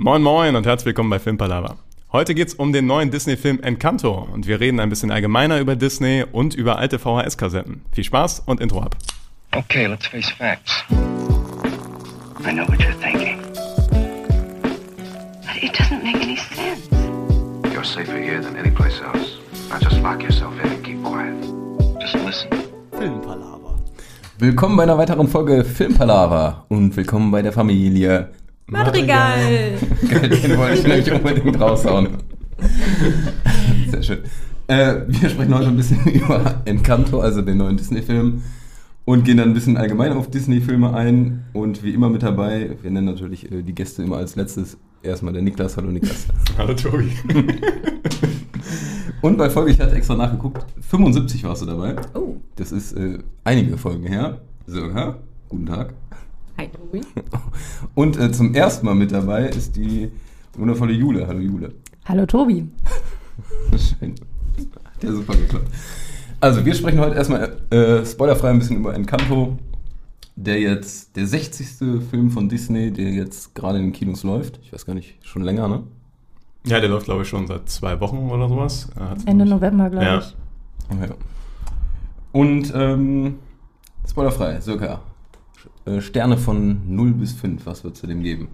Moin Moin und herzlich willkommen bei Filmpalava. Heute geht's um den neuen Disney-Film Encanto und wir reden ein bisschen allgemeiner über Disney und über alte VHS-Kassetten. Viel Spaß und Intro ab. Okay, let's face facts. I know what you're thinking. But it doesn't make any sense. You're safer here than any place else. Now just lock yourself in and keep quiet. Just listen. Filmpalaver. Willkommen bei einer weiteren Folge Filmpalaver und willkommen bei der Familie. Madrigal. Den wollte ich nämlich unbedingt raushauen. Sehr schön. Äh, wir sprechen heute ein bisschen über Encanto, also den neuen Disney-Film, und gehen dann ein bisschen allgemein auf Disney-Filme ein. Und wie immer mit dabei, wir nennen natürlich äh, die Gäste immer als letztes. Erstmal der Niklas. Hallo Niklas. Hallo Tobi. Und bei Folge, ich hatte extra nachgeguckt, 75 warst du dabei. Oh. Das ist äh, einige Folgen her. So, ha? Guten Tag. Hi, Tobi. Und äh, zum ersten Mal mit dabei ist die wundervolle Jule. Hallo Jule. Hallo, Tobi. Schön. Hat ja super geklappt. Also, wir sprechen heute erstmal äh, spoilerfrei ein bisschen über Encanto, der jetzt der 60. Film von Disney, der jetzt gerade in den Kinos läuft. Ich weiß gar nicht, schon länger, ne? Ja, der läuft glaube ich schon seit zwei Wochen oder sowas. Hat's Ende noch- November, glaube Ja. ich. Ja. Und ähm, spoilerfrei, circa. Äh, Sterne von 0 bis 5, was würdest du dem geben?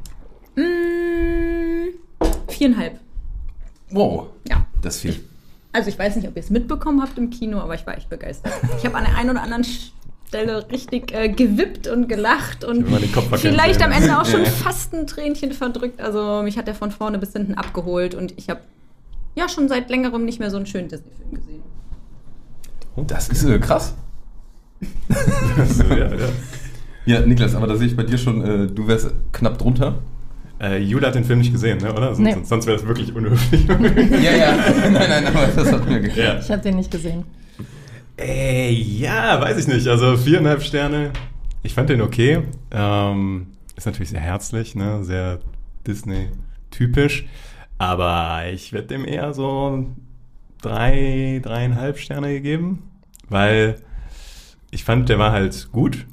Mm, viereinhalb. Wow, Ja. das ist viel. Also ich weiß nicht, ob ihr es mitbekommen habt im Kino, aber ich war echt begeistert. Ich habe an der einen oder anderen Stelle richtig äh, gewippt und gelacht und vielleicht am Ende auch schon Ja. fast ein Tränchen verdrückt. Also mich hat er von vorne bis hinten abgeholt und ich habe ja schon seit längerem nicht mehr so einen schönen Disney-Film gesehen. Das ist äh, krass. Ja, ja. Ja, Niklas, aber da sehe ich bei dir schon, äh, du wärst knapp drunter. Äh, Jule hat den Film nicht gesehen, ne? oder? Sonst, Nee. sonst wäre das wirklich unhöflich. Ja, ja. nein, nein, aber das hat mir geklappt. ja. Ich habe den nicht gesehen. Ey, ja, weiß ich nicht. Also viereinhalb Sterne. Ich fand den okay. Ähm, ist natürlich sehr herzlich, ne? sehr Disney-typisch. Aber ich werde dem eher so drei, dreieinhalb Sterne gegeben, weil ich fand, der war halt gut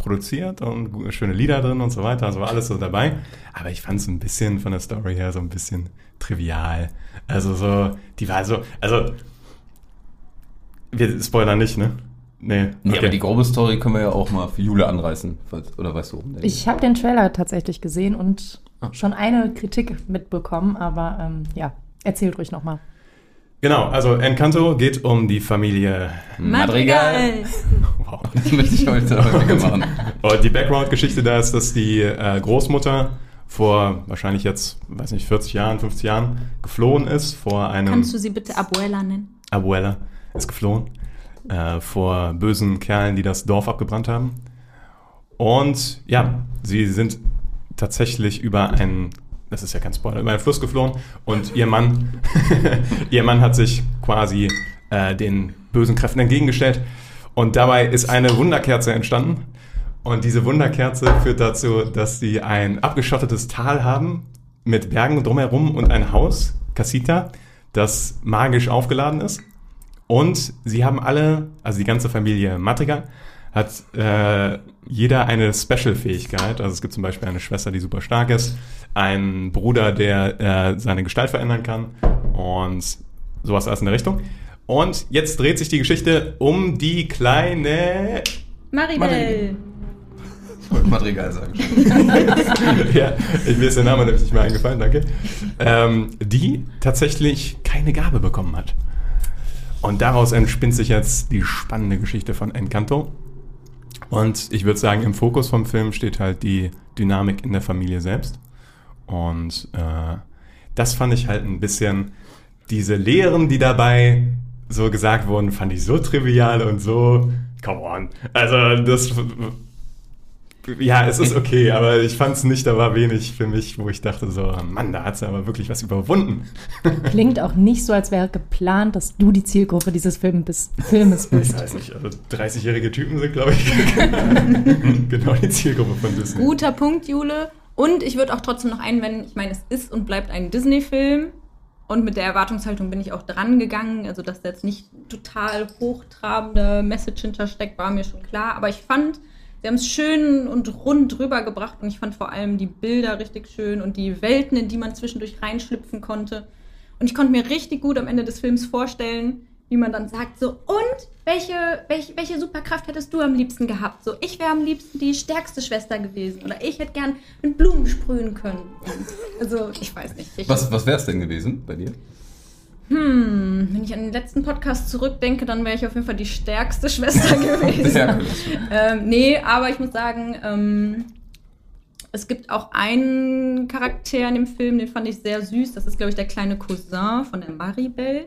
produziert und schöne Lieder drin und so weiter. Also war alles so dabei. Aber ich fand es ein bisschen von der Story her so ein bisschen trivial. Also so, die war so, also wir spoilern nicht, ne? Nee. Nee, okay. aber die grobe Story können wir ja auch mal für Jule anreißen. falls- Oder weißt du, der Ich habe den Trailer tatsächlich gesehen und Ah. schon eine Kritik mitbekommen, aber ähm, ja, erzählt ruhig nochmal. Genau, also Encanto geht um die Familie. Madrigal. Wow. Das möchte ich heute machen. Und die Background-Geschichte da ist, dass die äh, Großmutter vor wahrscheinlich jetzt, weiß nicht, 40 Jahren, 50 Jahren geflohen ist vor einem. Kannst du sie bitte Abuela nennen? Abuela ist geflohen äh, vor bösen Kerlen, die das Dorf abgebrannt haben. Und ja, sie sind tatsächlich über einen, das ist ja kein Spoiler, über einen Fluss geflohen und ihr Mann, ihr Mann hat sich quasi äh, den bösen Kräften entgegengestellt und dabei ist eine Wunderkerze entstanden. Und diese Wunderkerze führt dazu, dass sie ein abgeschottetes Tal haben mit Bergen drumherum und ein Haus, Casita, das magisch aufgeladen ist. Und sie haben alle, also die ganze Familie Matriga, hat äh, jeder eine Special-Fähigkeit. Also es gibt zum Beispiel eine Schwester, die super stark ist, einen Bruder, der äh, seine Gestalt verändern kann und sowas alles in der Richtung. Und jetzt dreht sich die Geschichte um die kleine Maribel. Ich wollte Madrigal sagen. ja, ich, mir ist der Name nämlich nicht mehr eingefallen, danke. Ähm, die tatsächlich keine Gabe bekommen hat. Und daraus entspinnt sich jetzt die spannende Geschichte von Encanto. Und ich würde sagen, im Fokus vom Film steht halt die Dynamik in der Familie selbst. Und äh, das fand ich halt ein bisschen, diese Lehren, die dabei so gesagt wurden, fand ich so trivial und so, come on. Also das ja, es ist okay, aber ich fand es nicht, da war wenig für mich, wo ich dachte so, Mann, da hat sie aber wirklich was überwunden. Klingt auch nicht so, als wäre geplant, dass du die Zielgruppe dieses Film bist, Filmes Ich bist. weiß nicht, also 30-jährige Typen sind, glaube ich, genau die Zielgruppe von Disney. Guter Punkt, Jule. Und ich würde auch trotzdem noch einwenden, ich meine, es ist und bleibt ein Disney-Film. Und mit der Erwartungshaltung bin ich auch dran gegangen. Also, dass da jetzt nicht total hochtrabende Message hintersteckt, war mir schon klar. Aber ich fand, sie haben es schön und rund rübergebracht und ich fand vor allem die Bilder richtig schön und die Welten, in die man zwischendurch reinschlüpfen konnte. Und ich konnte mir richtig gut am Ende des Films vorstellen, wie man dann sagt, so, und welche, welche, welche Superkraft hättest du am liebsten gehabt? So, ich wäre am liebsten die stärkste Schwester gewesen oder ich hätte gern mit Blumen sprühen können. Also, ich weiß nicht. Ich, Was, was wäre es denn gewesen bei dir? Hm, wenn ich an den letzten Podcast zurückdenke, dann wäre ich auf jeden Fall die stärkste Schwester gewesen. Ja, ähm, nee, aber ich muss sagen, ähm, es gibt auch einen Charakter in dem Film, den fand ich sehr süß. Das ist, glaube ich, der kleine Cousin von der Maribel.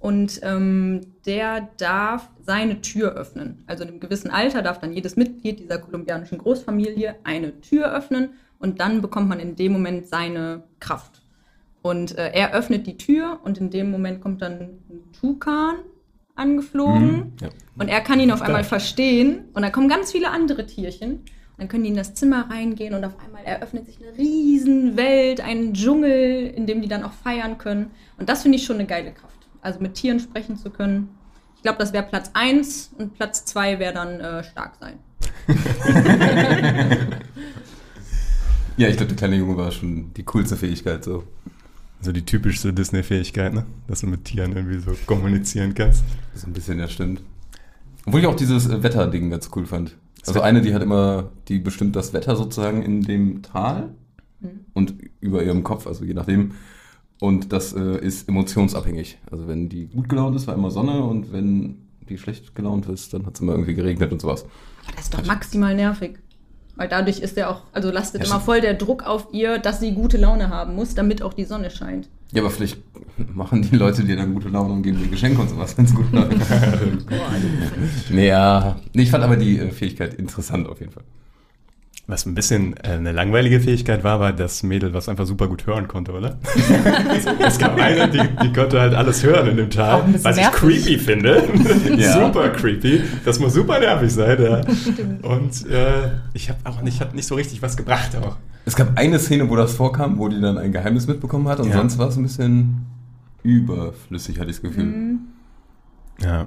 Und ähm, der darf seine Tür öffnen. Also in einem gewissen Alter darf dann jedes Mitglied dieser kolumbianischen Großfamilie eine Tür öffnen und dann bekommt man in dem Moment seine Kraft. Und äh, er öffnet die Tür und in dem Moment kommt dann ein Tukan angeflogen. Mhm, ja. Und er kann ihn auf einmal verstehen. Und dann kommen ganz viele andere Tierchen. Und dann können die in das Zimmer reingehen und auf einmal eröffnet sich eine riesen Welt, ein Dschungel, in dem die dann auch feiern können. Und das finde ich schon eine geile Kraft. Also mit Tieren sprechen zu können. Ich glaube, das wäre Platz 1 und Platz 2 wäre dann äh, stark sein. Ja, ich glaube, der kleine Junge war schon die coolste Fähigkeit so. So die typischste Disney-Fähigkeit, ne? Dass du mit Tieren irgendwie so kommunizieren kannst. So ein bisschen, ja, stimmt. Obwohl ich auch dieses äh, Wetterding ganz cool fand. Also eine, die hat immer, die bestimmt das Wetter sozusagen in dem Tal und über ihrem Kopf, also je nachdem. Und das äh, ist emotionsabhängig. Also wenn die gut gelaunt ist, war immer Sonne und wenn die schlecht gelaunt ist, dann hat es immer irgendwie geregnet und sowas. Aber das ist doch maximal nervig. Weil dadurch ist ja auch, also lastet Ja, immer voll der Druck auf ihr, dass sie gute Laune haben muss, damit auch die Sonne scheint. Ja, aber vielleicht machen die Leute dir dann gute Laune und geben dir Geschenke und sowas, wenn es gut läuft. nee, ja. Nee, ich fand aber die äh, Fähigkeit interessant auf jeden Fall. Was ein bisschen äh, eine langweilige Fähigkeit war, war das Mädel, was einfach super gut hören konnte, oder? es gab eine, die, die konnte halt alles hören in dem Tal, was ich nervig. creepy finde. Ja. super creepy. Das muss super nervig sein, ja. Und äh, ich habe auch nicht, hat nicht so richtig was gebracht auch. Es gab eine Szene, wo das vorkam, wo die dann ein Geheimnis mitbekommen hat und Ja. sonst war es ein bisschen überflüssig, hatte ich das Gefühl. Mhm. Ja.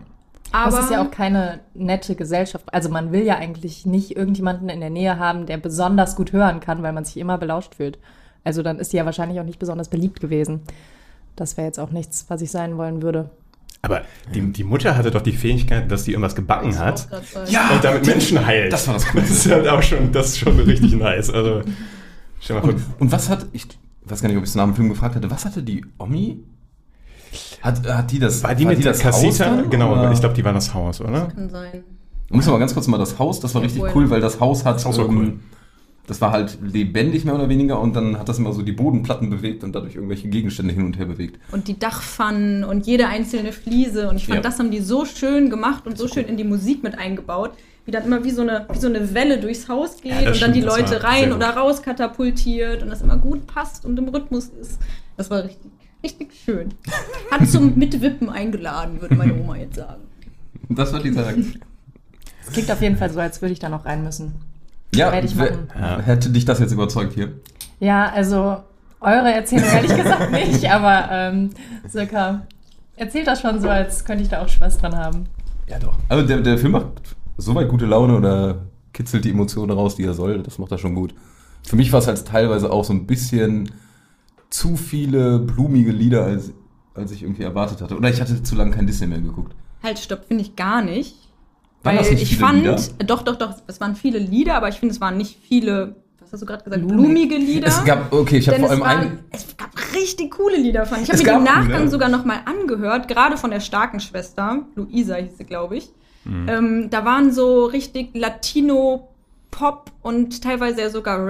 Aber das ist ja auch keine nette Gesellschaft. Also man will ja eigentlich nicht irgendjemanden in der Nähe haben, der besonders gut hören kann, weil man sich immer belauscht fühlt. Also dann ist sie ja wahrscheinlich auch nicht besonders beliebt gewesen. Das wäre jetzt auch nichts, was ich sein wollen würde. Aber die, die Mutter hatte doch die Fähigkeit, dass die irgendwas gebacken hat. Ja, Und damit Menschen heilt. das war das Das ist halt auch schon, das ist schon richtig nice. Also, stell mal Und, und was hat, ich weiß gar nicht, ob ich es nach dem Film gefragt hatte, was hatte die Omi? Hat, hat die das, war die mit der das Haus Casita? dann, Genau, oder? ich glaube, die war das Haus, oder? Kann sein. Muss aber ganz kurz mal das Haus, das war Ja, richtig voll. cool, weil das Haus hat, Das Haus war cool. das war halt lebendig mehr oder weniger und dann hat das immer so die Bodenplatten bewegt und dadurch irgendwelche Gegenstände hin und her bewegt. Und die Dachpfannen und jede einzelne Fliese. Und ich fand, Ja. das haben die so schön gemacht und so schön in die Musik mit eingebaut. Wie dann immer wie so eine, wie so eine Welle durchs Haus geht Ja, das und dann die stimmt, das Leute rein oder raus katapultiert und das immer gut passt und im Rhythmus ist. Das war richtig, richtig schön. Hat zum Mitwippen eingeladen, würde meine Oma jetzt sagen. Das war dieser. Es klingt auf jeden Fall so, als würde ich da noch rein müssen. ja, Werde ich machen. Ja. hätte dich das jetzt überzeugt hier? Ja, also eure Erzählung ehrlich gesagt nicht, aber ähm, circa erzählt das schon so, als könnte ich da auch Spaß dran haben. Ja, doch. Also der, der Film macht soweit gute Laune oder kitzelt die Emotionen raus, die er soll. Das macht er schon gut. Für mich war es halt teilweise auch so ein bisschen zu viele blumige Lieder, als, als ich irgendwie erwartet hatte. Oder ich hatte zu lange kein Disney mehr geguckt. Halt, stopp, finde ich gar nicht. Waren Weil das nicht ich viele fand, Lieder? doch, doch, doch, es waren viele Lieder, aber ich finde, es waren nicht viele, was hast du gerade gesagt, Blumig. blumige Lieder. Es gab, okay, ich habe vor es, allem waren, einen. es gab richtig coole Lieder von. Ich habe Es mir im gab Nachgang coole. sogar noch mal angehört, gerade von der starken Schwester, Luisa hieß sie, glaube ich. Mhm. Ähm, da waren so richtig Latino-Pop und teilweise ja sogar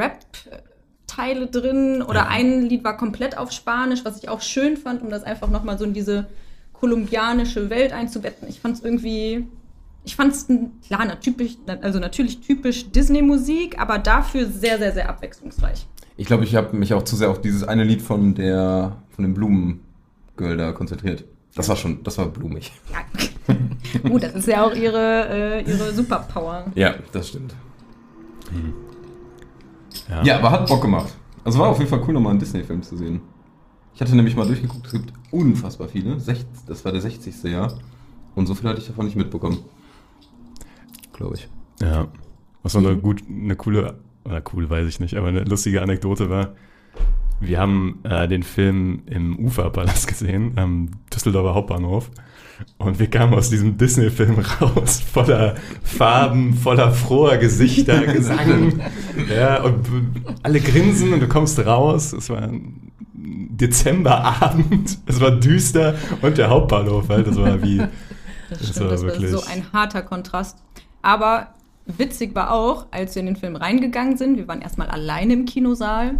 Rap-Teile drin. Oder ein Lied war komplett auf Spanisch, was ich auch schön fand, um das einfach noch mal so in diese kolumbianische Welt einzubetten. Ich fand es irgendwie ich fand es klar, na, typisch, also natürlich typisch Disney-Musik, aber dafür sehr, sehr, sehr abwechslungsreich. Ich glaube, ich habe mich auch zu sehr auf dieses eine Lied von der von dem Blumengirl da konzentriert. Das war schon, das war blumig. Ja. Gut, das ist ja auch ihre, äh, ihre Superpower. Ja, das stimmt. Ja. Ja, aber hat Bock gemacht. Also war auf jeden Fall cool, nochmal einen Disney-Film zu sehen. Ich hatte nämlich mal durchgeguckt, es gibt unfassbar viele. Sech, das war der 60. Jahr. Und so viel hatte ich davon nicht mitbekommen. Glaube ich. Ja. Was noch eine, gut, eine coole, oder cool weiß ich nicht, aber eine lustige Anekdote war, wir haben äh, den Film im Uferpalast gesehen, am Düsseldorfer Hauptbahnhof. Und wir kamen aus diesem Disney-Film raus, voller Farben, voller froher Gesichter, Gesang. ja, und alle grinsen und du kommst raus. Es war ein Dezemberabend, es war düster und der Hauptbahnhof, halt, das war wie. Das Das stimmt, war das war wirklich- so ein harter Kontrast. Aber witzig war auch, als wir in den Film reingegangen sind, wir waren erstmal alleine im Kinosaal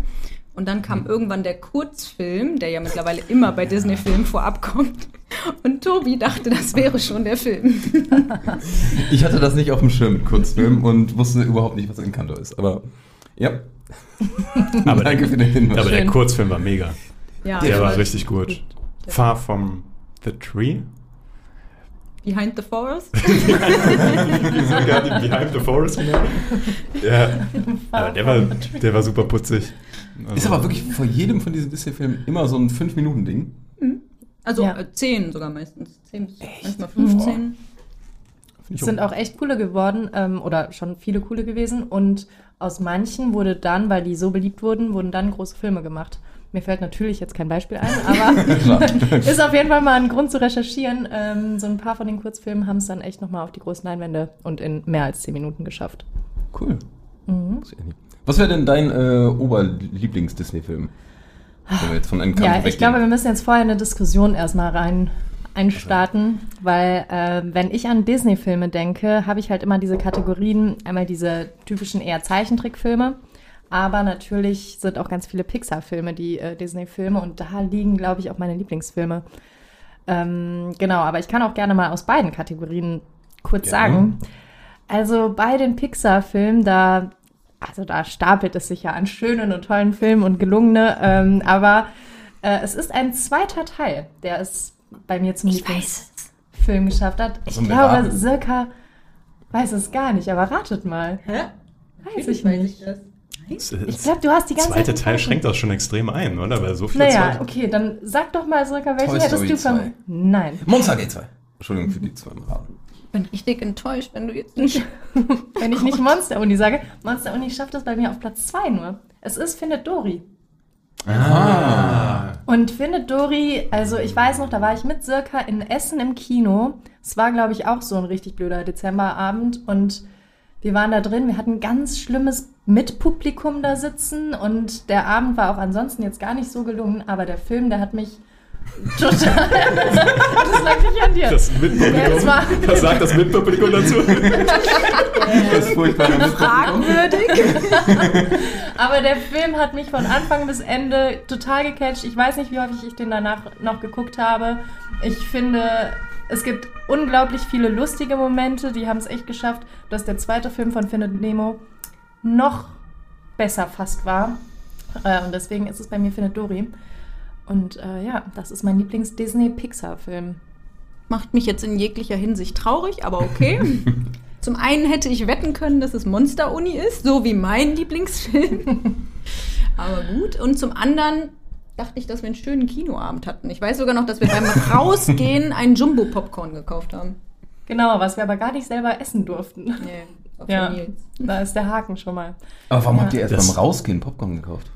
und dann kam irgendwann der Kurzfilm, der ja mittlerweile immer bei Disney-Filmen vorab kommt. Und Tobi dachte, das wäre schon der Film. Ich hatte das nicht auf dem Schirm mit Kurzfilm und wusste überhaupt nicht, was Encanto ist. Aber ja. Aber Danke der, für den Hinweis. aber der. Kurzfilm war mega. Ja, Der war richtig gut. Far from the Tree? Behind the Forest. Behind the Forest genannt? Ja, aber der war, der war super putzig. Also, Ist aber wirklich vor jedem von diesen Disney-Filmen immer so ein 5-Minuten-Ding. Also Ja. äh, zehn sogar meistens. Zehn bis manchmal 15. Es sind auch echt coole geworden ähm, oder schon viele coole gewesen. Und aus manchen wurde dann, weil die so beliebt wurden, wurden dann große Filme gemacht. Mir fällt natürlich jetzt kein Beispiel ein, aber ist auf jeden Fall mal ein Grund zu recherchieren. Ähm, so ein paar von den Kurzfilmen haben es dann echt nochmal auf die großen Leinwände und in mehr als zehn Minuten geschafft. Cool. Mhm. Was wäre denn dein äh, Oberlieblings-Disney-Film? Wenn wir jetzt von Encanto Ja, ich weggehen. glaube, wir müssen jetzt vorher eine Diskussion erstmal rein einstarten, weil äh, wenn ich an Disney-Filme denke, habe ich halt immer diese Kategorien, einmal diese typischen eher Zeichentrickfilme, aber natürlich sind auch ganz viele Pixar-Filme, die äh, Disney-Filme und da liegen, glaube ich, auch meine Lieblingsfilme. Ähm, genau, aber ich kann auch gerne mal aus beiden Kategorien kurz Gerne. sagen. Also bei den Pixar-Filmen, da, also da stapelt es sich ja an schönen und tollen Filmen und gelungene, ähm, aber äh, es ist ein zweiter Teil, der es bei mir zum Lieblingsfilm geschafft hat. Ich Also mit glaube, circa, weiß es gar nicht, aber ratet mal. Hä? Weiß ich nicht. das Ich glaube, du hast die ganze zweite Zeit Teil falsch- schränkt das schon extrem ein, oder? Weil so viele Naja, Zweite- okay, dann sag doch mal circa, welchen hättest du von. 2. Nein. Monster G2. Entschuldigung für die Raten. Ich bin richtig enttäuscht, wenn du jetzt nicht. Wenn ich nicht Monster Uni sage, Monster Uni schafft es bei mir auf Platz 2 nur. Es ist Findet Dory. Ah. Und Findet Dory, also ich weiß noch, da war ich mit Circa in Essen im Kino. Es war, glaube ich, auch so ein richtig blöder Dezemberabend und wir waren da drin. Wir hatten ganz schlimmes Mitpublikum da sitzen und der Abend war auch ansonsten jetzt gar nicht so gelungen, aber der Film, der hat mich total. das lag nicht an dir. Das Ja, Mitpublikum. das war- Was sagt das Mitpublikum dazu? Das ist furchtbar. Fragwürdig. Aber der Film hat mich von Anfang bis Ende total gecatcht. Ich weiß nicht, wie häufig ich den danach noch geguckt habe. Ich finde, es gibt unglaublich viele lustige Momente, die haben es echt geschafft, dass der zweite Film von Findet Nemo noch besser fast war. Äh, und deswegen ist es bei mir Findet Dory. Und äh, ja, das ist mein Lieblings-Disney-Pixar-Film. Macht mich jetzt in jeglicher Hinsicht traurig, aber okay. Zum einen hätte ich wetten können, dass es Monster Uni ist, so wie mein Lieblingsfilm. aber gut. Und zum anderen dachte ich, dass wir einen schönen Kinoabend hatten. Ich weiß sogar noch, dass wir beim Rausgehen ein Jumbo-Popcorn gekauft haben. Genau, was wir aber gar nicht selber essen durften. Nee, auf Ja, Nils. da ist der Haken schon mal. Aber warum Ja. habt ihr erst Das- beim Rausgehen Popcorn gekauft?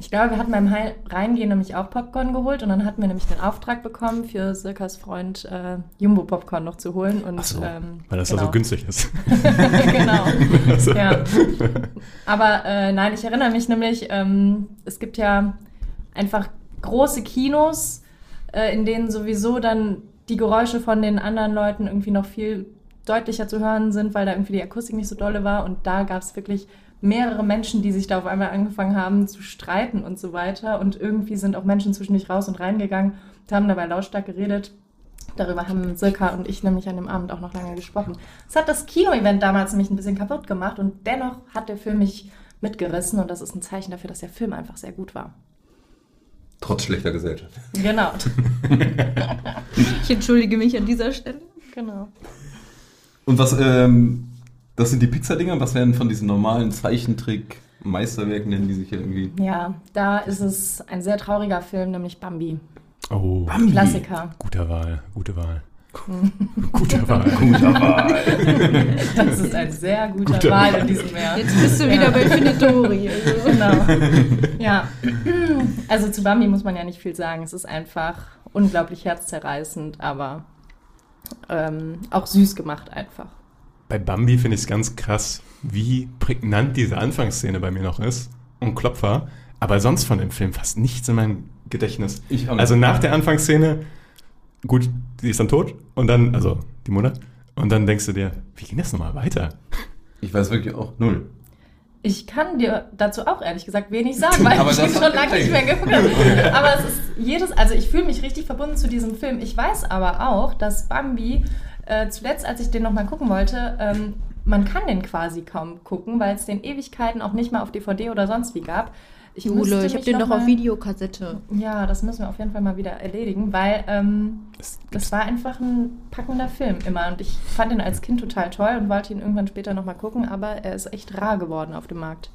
Ich glaube, wir hatten beim Reingehen nämlich auch Popcorn geholt und dann hatten wir nämlich den Auftrag bekommen, für Circas Freund äh, Jumbo-Popcorn noch zu holen. Und, Ach so, ähm, Weil das genau. da so günstig ist. genau. Also, Ja. Aber äh, nein, ich erinnere mich nämlich, ähm, es gibt ja einfach große Kinos, äh, in denen sowieso dann die Geräusche von den anderen Leuten irgendwie noch viel deutlicher zu hören sind, weil da irgendwie die Akustik nicht so dolle war. Und da gab es wirklich mehrere Menschen, die sich da auf einmal angefangen haben zu streiten und so weiter. Und irgendwie sind auch Menschen zwischendurch raus und reingegangen und haben dabei lautstark geredet. Darüber haben Silka und ich nämlich an dem Abend auch noch lange gesprochen. Es hat das Kino-Event damals nämlich ein bisschen kaputt gemacht und dennoch hat der Film mich mitgerissen und das ist ein Zeichen dafür, dass der Film einfach sehr gut war. Trotz schlechter Gesellschaft. Genau. Ich entschuldige mich an dieser Stelle. genau. Und was, ähm, das sind die Pixar-Dinger? Was wären von diesen normalen Zeichentrick-Meisterwerken, nennen die sich ja irgendwie? Ja, da ist es ein sehr trauriger Film, nämlich Bambi. Oh, Bambi. Klassiker. guter Wahl, gute Wahl. Guter Wahl. Guter Wahl. Das ist ein sehr guter Guter Wahl Wahl. in diesem Jahr. Jetzt bist du wieder bei Finitori. Also. Genau. Ja. Also zu Bambi muss man ja nicht viel sagen. Es ist einfach unglaublich herzzerreißend, aber ähm, auch süß gemacht einfach. Bei Bambi finde ich es ganz krass, wie prägnant diese Anfangsszene bei mir noch ist und Klopfer. Aber sonst von dem Film fast nichts in meinem Gedächtnis. Ich auch nicht. Also nach der Anfangsszene, gut, sie ist dann tot und dann, also die Mutter, und dann denkst du dir, wie ging das nochmal weiter? Ich weiß wirklich auch null. Ich kann dir dazu auch ehrlich gesagt wenig sagen, weil ich ihn schon lange nicht mehr geguckt habe. Aber es ist jedes, also ich fühle mich richtig verbunden zu diesem Film. Ich weiß aber auch, dass Bambi äh, zuletzt, als ich den nochmal gucken wollte, ähm, man kann den quasi kaum gucken, weil es den Ewigkeiten auch nicht mal auf DVD oder sonst wie gab. Ich Jule, ich habe den noch doch auf Videokassette. Ja, das müssen wir auf jeden Fall mal wieder erledigen, weil ähm, Das, das war einfach ein packender Film immer. Und ich fand ihn als Kind total toll und wollte ihn irgendwann später nochmal gucken, aber er ist echt rar geworden auf dem Markt.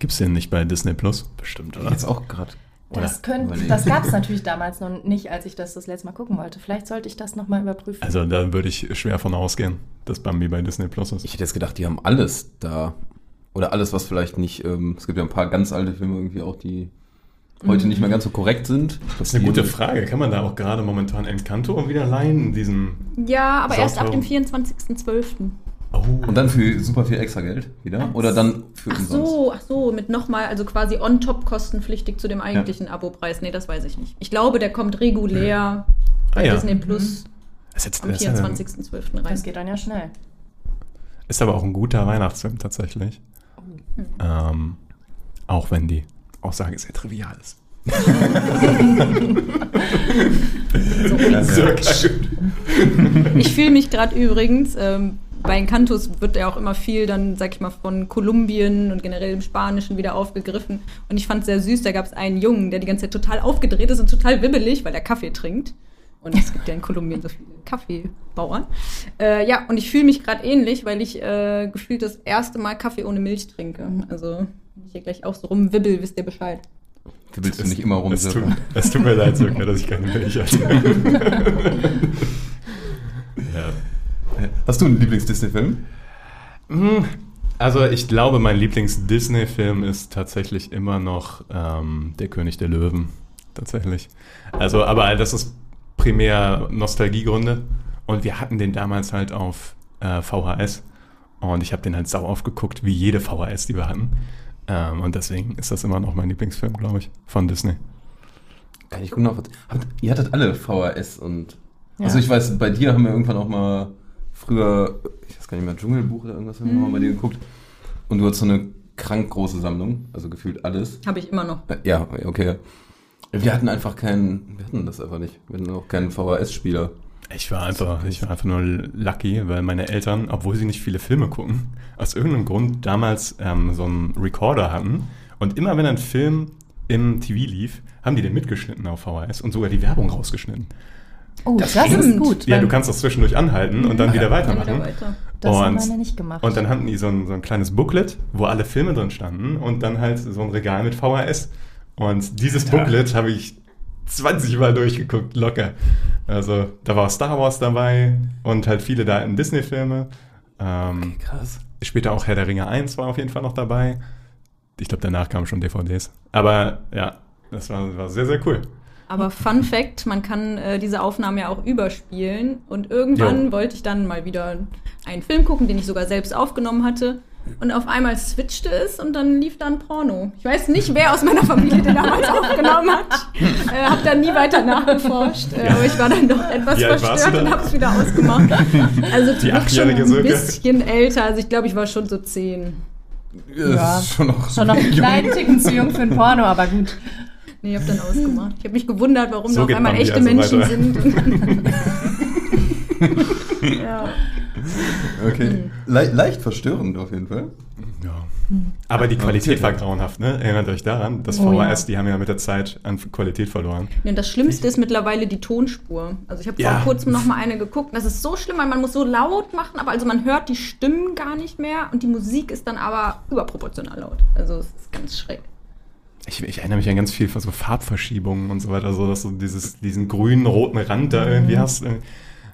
Gibt's den nicht bei Disney Plus? Bestimmt, oder? Jetzt auch gerade. Das, könnte, das gab es natürlich damals noch nicht, als ich das das letzte Mal gucken wollte. Vielleicht sollte ich das nochmal überprüfen. Also da würde ich schwer von ausgehen, dass Bambi bei Disney Plus ist. Ich hätte jetzt gedacht, die haben alles da. Oder alles, was vielleicht nicht. Ähm, es gibt ja ein paar ganz alte Filme irgendwie auch, die heute nicht mehr ganz so korrekt sind. Das ist eine gute Frage. Kann man da auch gerade momentan Encanto wieder leihen? Diesen. Ja, aber erst ab dem 24.12. Oh. Und dann für super viel extra Geld wieder? Oder dann für Ach umsonst? so, ach so, mit nochmal, also quasi on top kostenpflichtig zu dem eigentlichen Abopreis. Nee, das weiß ich nicht. Ich glaube, der kommt regulär bei Ah, ja. Disney Plus ist, jetzt, am das ist ja- 24.12. rein. Das geht dann ja schnell. ist aber auch ein guter Weihnachtsfilm tatsächlich. Ähm, auch wenn die Aussage sehr trivial ist. So, Ich fühle mich gerade übrigens, ähm, bei Encantos wird ja auch immer viel dann, sag ich mal, von Kolumbien und generell im Spanischen wieder aufgegriffen. Und ich fand es sehr süß, da gab es einen Jungen, der die ganze Zeit total aufgedreht ist und total wibbelig, weil er Kaffee trinkt. Und es gibt ja in Kolumbien so viele Kaffeebauern. Äh, ja, und ich fühle mich gerade ähnlich, weil ich äh, gefühlt das erste Mal Kaffee ohne Milch trinke. Also, wenn ich hier gleich auch so rumwibbel, wisst ihr Bescheid. Du willst du nicht immer es tut, tut mir leid, Sönke, dass ich keine Milch hatte. ja. Hast du einen Lieblings-Disney-Film? Mm, Also ich glaube, mein Lieblings-Disney-Film ist tatsächlich immer noch ähm, Der König der Löwen. Tatsächlich. Also, aber das ist primär Nostalgiegründe. Und wir hatten den damals halt auf äh, VHS. Und ich habe den halt sau aufgeguckt, wie jede VHS, die wir hatten. Ähm, und deswegen ist das immer noch mein Lieblingsfilm, glaube ich, von Disney. Kann ich gut nachvollziehen. Habt- Ihr hattet alle VHS und. Ja. Also ich weiß, bei dir haben wir irgendwann auch mal früher, ich weiß gar nicht mehr, Dschungelbuch oder irgendwas haben wir mal bei dir geguckt. Und du hast so eine krank große Sammlung, also gefühlt alles. Habe ich immer noch. Ja, okay. Wir hatten einfach keinen, wir hatten das einfach nicht. Wir hatten auch keinen VHS-Spieler. Ich war einfach, ich war einfach nur lucky, weil meine Eltern, obwohl sie nicht viele Filme gucken, aus irgendeinem Grund damals ähm, so einen Recorder hatten. Und immer wenn ein Film im TV lief, haben die den mitgeschnitten auf VHS und sogar die Werbung rausgeschnitten. Oh, Das das, ist gut. Ja, du kannst das zwischendurch anhalten und dann wieder Dann weitermachen. wieder weiter. das haben und- meine nicht gemacht. Und dann hatten die so ein, so ein kleines Booklet, wo alle Filme drin standen und dann halt so ein Regal mit VHS. Und dieses Alter. Booklet habe ich 20 Mal durchgeguckt, locker. Also da war Star Wars dabei und halt viele da in Disney-Filme. Ähm, Krass. Später auch Herr der Ringe 1 war auf jeden Fall noch dabei. Ich glaube, danach kamen schon DVDs. Aber ja, das war, war sehr, sehr cool. Aber Fun Fact, man kann äh, diese Aufnahmen ja auch überspielen. Und irgendwann Jo. wollte ich dann mal wieder einen Film gucken, den ich sogar selbst aufgenommen hatte. Und auf einmal switchte es und dann lief da ein Porno. Ich weiß nicht, wer aus meiner Familie den damals aufgenommen hat. Äh, hab dann nie weiter nachgeforscht. Äh, aber ich war dann doch etwas du verstört und hab's wieder ausgemacht. Also Die schon ein Silke? bisschen älter. Also ich glaube, ich war schon so zehn. Ja. ist schon noch, Schon noch einen kleinen Ticken zu jung für ein Porno, aber gut. Nee, ich hab dann ausgemacht. Ich habe mich gewundert, warum So da auf einmal Bambi echte also Menschen weiter. sind. ja. Okay. Le leicht verstörend auf jeden Fall. Ja. Aber die Qualität war grauenhaft, ne? Erinnert euch daran, das Oh, VHS, ja. die haben ja mit der Zeit an Qualität verloren. Ja, und das Schlimmste ist mittlerweile die Tonspur. Also ich habe Ja. vor kurzem noch mal eine geguckt. Das ist so schlimm, weil man muss so laut machen, aber also man hört die Stimmen gar nicht mehr und die Musik ist dann aber überproportional laut. Also es ist ganz schräg. Ich, ich erinnere mich an ganz viel von so Farbverschiebungen und so weiter, so dass du dieses, diesen grünen, roten Rand da irgendwie hast. Äh,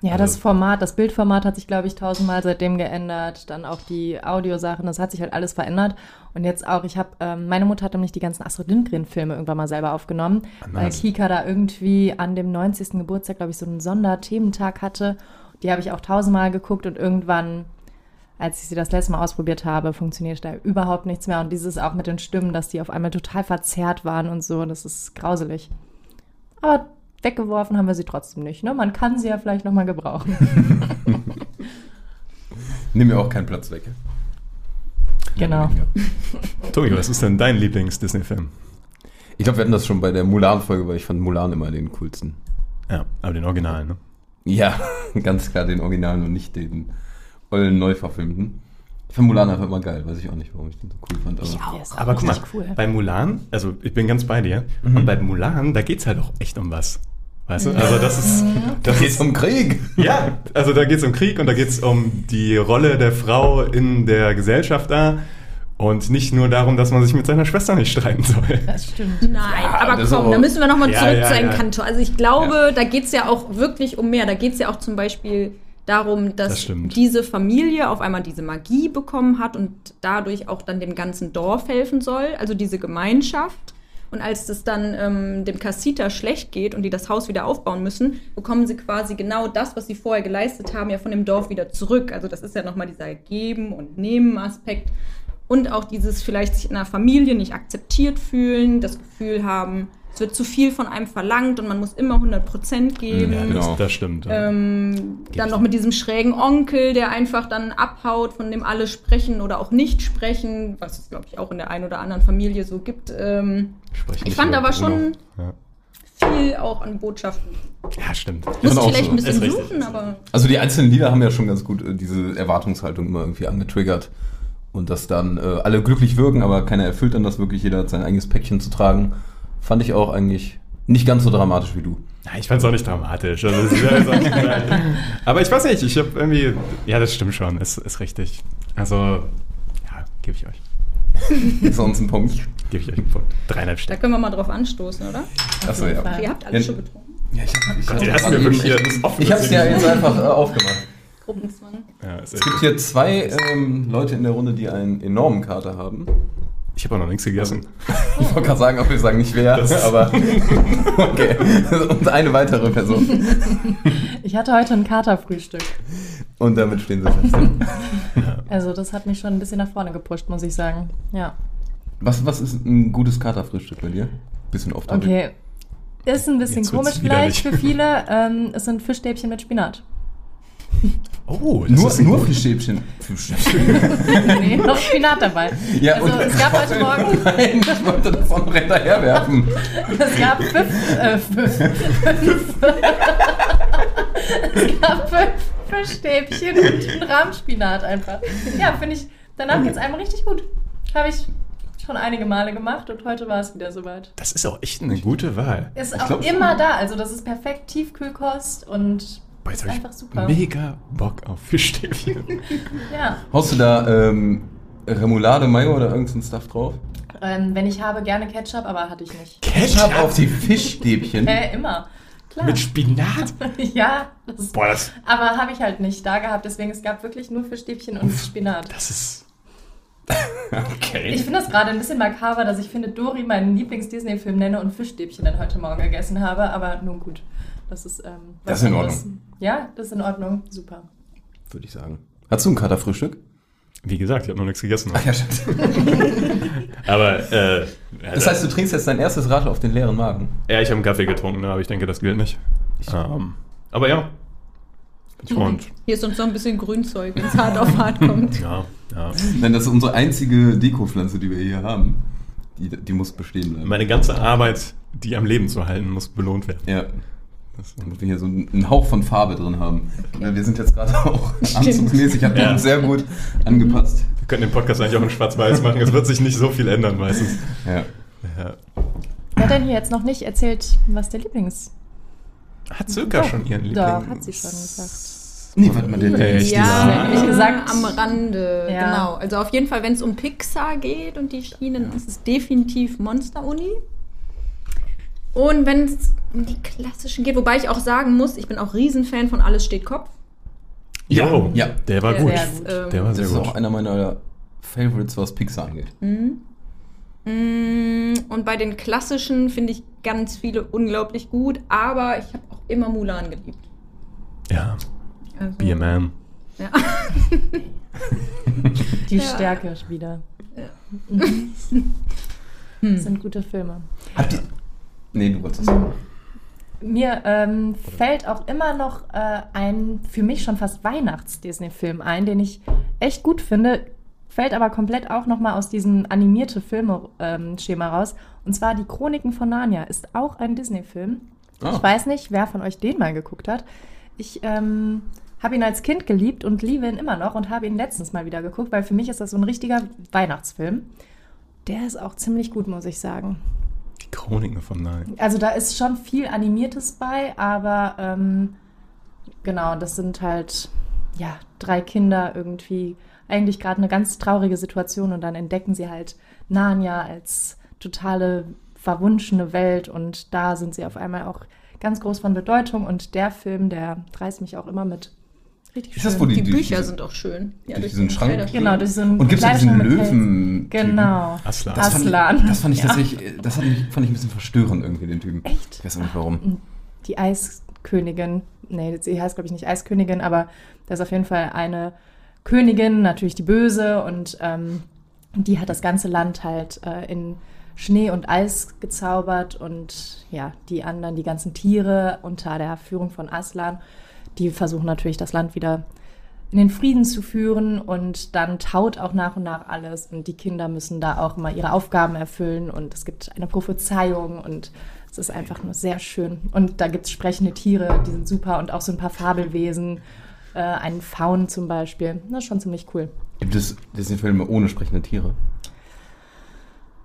Ja, das Also- Format, das Bildformat hat sich, glaube ich, tausendmal seitdem geändert. Dann auch die Audiosachen, das hat sich halt alles verändert. Und jetzt auch, ich habe, ähm, meine Mutter hat nämlich die ganzen Astrid Lindgren-Filme irgendwann mal selber aufgenommen, weil nice. Kika da irgendwie an dem 90. Geburtstag, glaube ich, so einen Sonderthementag hatte. Die habe ich auch tausendmal geguckt und irgendwann, als ich sie das letzte Mal ausprobiert habe, funktioniert da überhaupt nichts mehr. Und dieses auch mit den Stimmen, dass die auf einmal total verzerrt waren und so, das ist grauselig. Aber weggeworfen haben wir sie trotzdem nicht. Ne? Man kann sie ja vielleicht nochmal gebrauchen. Nimm mir auch keinen Platz weg. Genau. Tobi, was ist denn dein Lieblings-Disney-Film? Ich glaube, wir hatten das schon bei der Mulan-Folge, weil ich fand Mulan immer den coolsten. Ja, aber den Originalen, ne? Ja, ganz klar den Originalen und nicht den ollen Neuverfilmten. Ich fand Mulan einfach immer geil, weiß ich auch nicht, warum ich den so cool fand. Aber ist auch Aber guck mal, cool. bei Mulan, also ich bin ganz bei dir, Mhm. und bei Mulan, da geht's halt auch echt um was. Weißt du? Also das ist. Das geht's ist um Krieg. ja, also da geht's um Krieg und da geht's um die Rolle der Frau in der Gesellschaft da. Und nicht nur darum, dass man sich mit seiner Schwester nicht streiten soll. Das stimmt. Nein, aber das ist komm, aber- da müssen wir nochmal Ja, zurück ja, zu ja. Encanto. Also ich glaube, da geht es ja auch wirklich um mehr. Da geht es ja auch zum Beispiel darum, Das dass stimmt. diese Familie auf einmal diese Magie bekommen hat und dadurch auch dann dem ganzen Dorf helfen soll, also diese Gemeinschaft. Und als es dann ähm, dem Cassita schlecht geht und die das Haus wieder aufbauen müssen, bekommen sie quasi genau das, was sie vorher geleistet haben, ja von dem Dorf wieder zurück. Also das ist ja nochmal dieser Geben- und Nehmen-Aspekt. Und auch dieses vielleicht sich in einer Familie nicht akzeptiert fühlen, das Gefühl haben, es wird zu viel von einem verlangt und man muss immer 100% geben. Ja, Genau. das, stimmt. ja. Ähm, dann noch mit diesem schrägen Onkel, der einfach dann abhaut, von dem alle sprechen oder auch nicht sprechen, was es, glaube ich, auch in der einen oder anderen Familie so gibt. Ähm, Sprechen ich fand aber Bruno. schon Ja. viel auch an Botschaften. ja, stimmt. Muss auch vielleicht so. ein bisschen suchen, aber Also die einzelnen Lieder haben ja schon ganz gut äh, diese Erwartungshaltung immer irgendwie angetriggert. Und dass dann äh, alle glücklich wirken, aber keiner erfüllt dann das wirklich, jeder hat sein eigenes Päckchen zu tragen. Fand ich auch eigentlich nicht ganz so dramatisch wie du. Ja, ich fand es auch nicht dramatisch. Also, nicht aber ich weiß nicht, ich habe irgendwie. Ja, das stimmt schon, ist, ist richtig. Also, ja, gebe ich euch. Sonst ein Punkt. Gebe ich euch einen Punkt. Dreieinhalb da Sterne. können wir mal drauf anstoßen, oder? Achso, ja. Ihr habt alles Ja. schon getrunken. Ja, ich hab, ich hab hab's ja jetzt einfach äh, aufgemacht. Gruppenzwang. Ja, Es gibt hier zwei ähm, Leute in der Runde, die einen enormen Kater haben. Ich habe auch noch nichts gegessen. Ich wollte gerade sagen, ob wir sagen nicht wer, Das aber okay. Und eine weitere Person. Ich hatte heute ein Katerfrühstück. Und damit stehen sie fest. Also das hat mich schon ein bisschen nach vorne gepusht, muss ich sagen. Ja. Was, was ist ein gutes Katerfrühstück bei dir? Bisschen topic. Okay. Ist ein bisschen Jetzt komisch vielleicht widerlich. für viele. Ähm, es sind Fischstäbchen mit Spinat. Oh, das Nur, ist ein nur Fischstäbchen. Fischstäbchen. Nee, noch Spinat dabei. Ja, also und- es gab heute Morgen, Nein, ich wollte das auch noch hinterherwerfen. es gab fünf, äh, fünf, fünf es gab fünf Fischstäbchen und einen Rahmspinat einfach. Ja, finde ich, danach geht's einem richtig gut. Habe ich schon einige Male gemacht und heute war es wieder soweit. Das ist auch echt eine gute Wahl. Ist Ich auch glaub schon. immer da, also das ist perfekt Tiefkühlkost und Boah, jetzt ist hab einfach ich super. mega Bock auf Fischstäbchen. Ja. Haust du da ähm, Remoulade, Mayo oder irgendeinen Stuff drauf? Ähm, wenn ich habe, gerne Ketchup, aber hatte ich nicht. Ketchup auf die Fischstäbchen. Äh, immer. Klar. Mit Spinat? ja, das ist, Boah, das, aber habe ich halt nicht da gehabt, deswegen es gab wirklich nur Fischstäbchen und Spinat. das ist. Ich Okay. finde das gerade ein bisschen makaber, dass ich finde Dory meinen Lieblings-Disney-Film nenne und Fischstäbchen dann heute Morgen gegessen habe, aber nun gut. Das ist, ähm, Das ist in. Ordnung. Ja, das ist in Ordnung. Super. Würde ich sagen. Hast du ein Katerfrühstück? Wie gesagt, ich habe noch nichts gegessen. Ach ja, stimmt. Aber, äh. Das heißt, du trinkst jetzt dein erstes Rad auf den leeren Magen. Ja, ich habe einen Kaffee getrunken, ne, aber ich denke, das gilt nicht. Ähm, aber ja. Und Hier ist uns noch ein bisschen Grünzeug, wenn es hart auf hart kommt. ja, ja. Nein, das ist unsere einzige Dekopflanze, die wir hier haben. Die, die muss bestehen bleiben. Meine ganze Arbeit, die am Leben zu halten, muss belohnt werden. Ja. Damit wir hier so einen Hauch von Farbe drin haben. Weil Wir sind jetzt gerade auch anzugsmäßig, hat Ja. uns sehr gut angepasst. Wir können den Podcast eigentlich auch in Schwarz-Weiß machen. Es wird sich nicht so viel ändern meistens. Ja. Ja. Wer hat denn hier jetzt noch nicht erzählt, was der Lieblings... Hat Söka schon ihren Lieblings... Doch, hat sie schon gesagt. Nee, warte mal, der, Echt? Ja, Wie gesagt. am Rande, Ja. genau. Also auf jeden Fall, wenn es um Pixar geht und die Schienen, ist es definitiv Monster Uni. Und wenn es um die klassischen geht, wobei ich auch sagen muss, ich bin auch Riesenfan von Alles steht Kopf. Ja, ja. Der war Der gut. ist, ähm, Der war Das sehr ist gut. auch einer meiner Favorites, was Pixar angeht. Mm, Und bei den klassischen finde ich ganz viele unglaublich gut, aber ich habe auch immer Mulan geliebt. Ja, Also, Be a Man. Ja. Die Ja. Stärke wieder. Mhm. Das sind gute Filme. Habt ihr. Nee, du wolltest das. Mir ähm, fällt auch immer noch äh, ein für mich schon fast Weihnachts-Disney-Film ein, den ich echt gut finde, fällt aber komplett auch nochmal aus diesem animierte Filme-Schema raus. Und zwar Die Chroniken von Narnia ist auch ein Disney-Film. Ah. Ich weiß nicht, wer von euch den mal geguckt hat. Ich ähm, habe ihn als Kind geliebt und liebe ihn immer noch und habe ihn letztens mal wieder geguckt, weil für mich ist das so ein richtiger Weihnachtsfilm. Der ist auch ziemlich gut, muss ich sagen. Chroniken von Nein. Also da ist schon viel Animiertes bei, aber ähm, genau, das sind halt ja drei Kinder irgendwie eigentlich gerade eine ganz traurige Situation und dann entdecken sie halt Narnia als totale verwunschene Welt und da sind sie auf einmal auch ganz groß von Bedeutung und der Film, der reißt mich auch immer mit. Richtig Ist das, schön. wo die, Die durch Bücher diese- sind auch schön. Ja, durch diesen Schrank? Genau, durch einen Und gibt es diesen Löwen? Genau. Aslan. Das fand, ich, Aslan. das fand ich Ja. tatsächlich, das hat mich, fand ich ein bisschen verstörend irgendwie, den Typen. Echt? Ich weiß auch nicht warum. die Eiskönigin, nee, sie heißt glaube ich nicht Eiskönigin, aber da ist auf jeden Fall eine Königin, natürlich die Böse und ähm, die hat das ganze Land halt äh, in Schnee und Eis gezaubert und ja, die anderen, die ganzen Tiere unter der Führung von Aslan, die versuchen natürlich das Land wieder in den Frieden zu führen und dann taut auch nach und nach alles und die Kinder müssen da auch mal ihre Aufgaben erfüllen und es gibt eine Prophezeiung und es ist einfach nur sehr schön. Und da gibt es sprechende Tiere, die sind super und auch so ein paar Fabelwesen, äh, einen Faun zum Beispiel. Das ist schon ziemlich cool. Gibt es Disney-Filme ohne sprechende Tiere?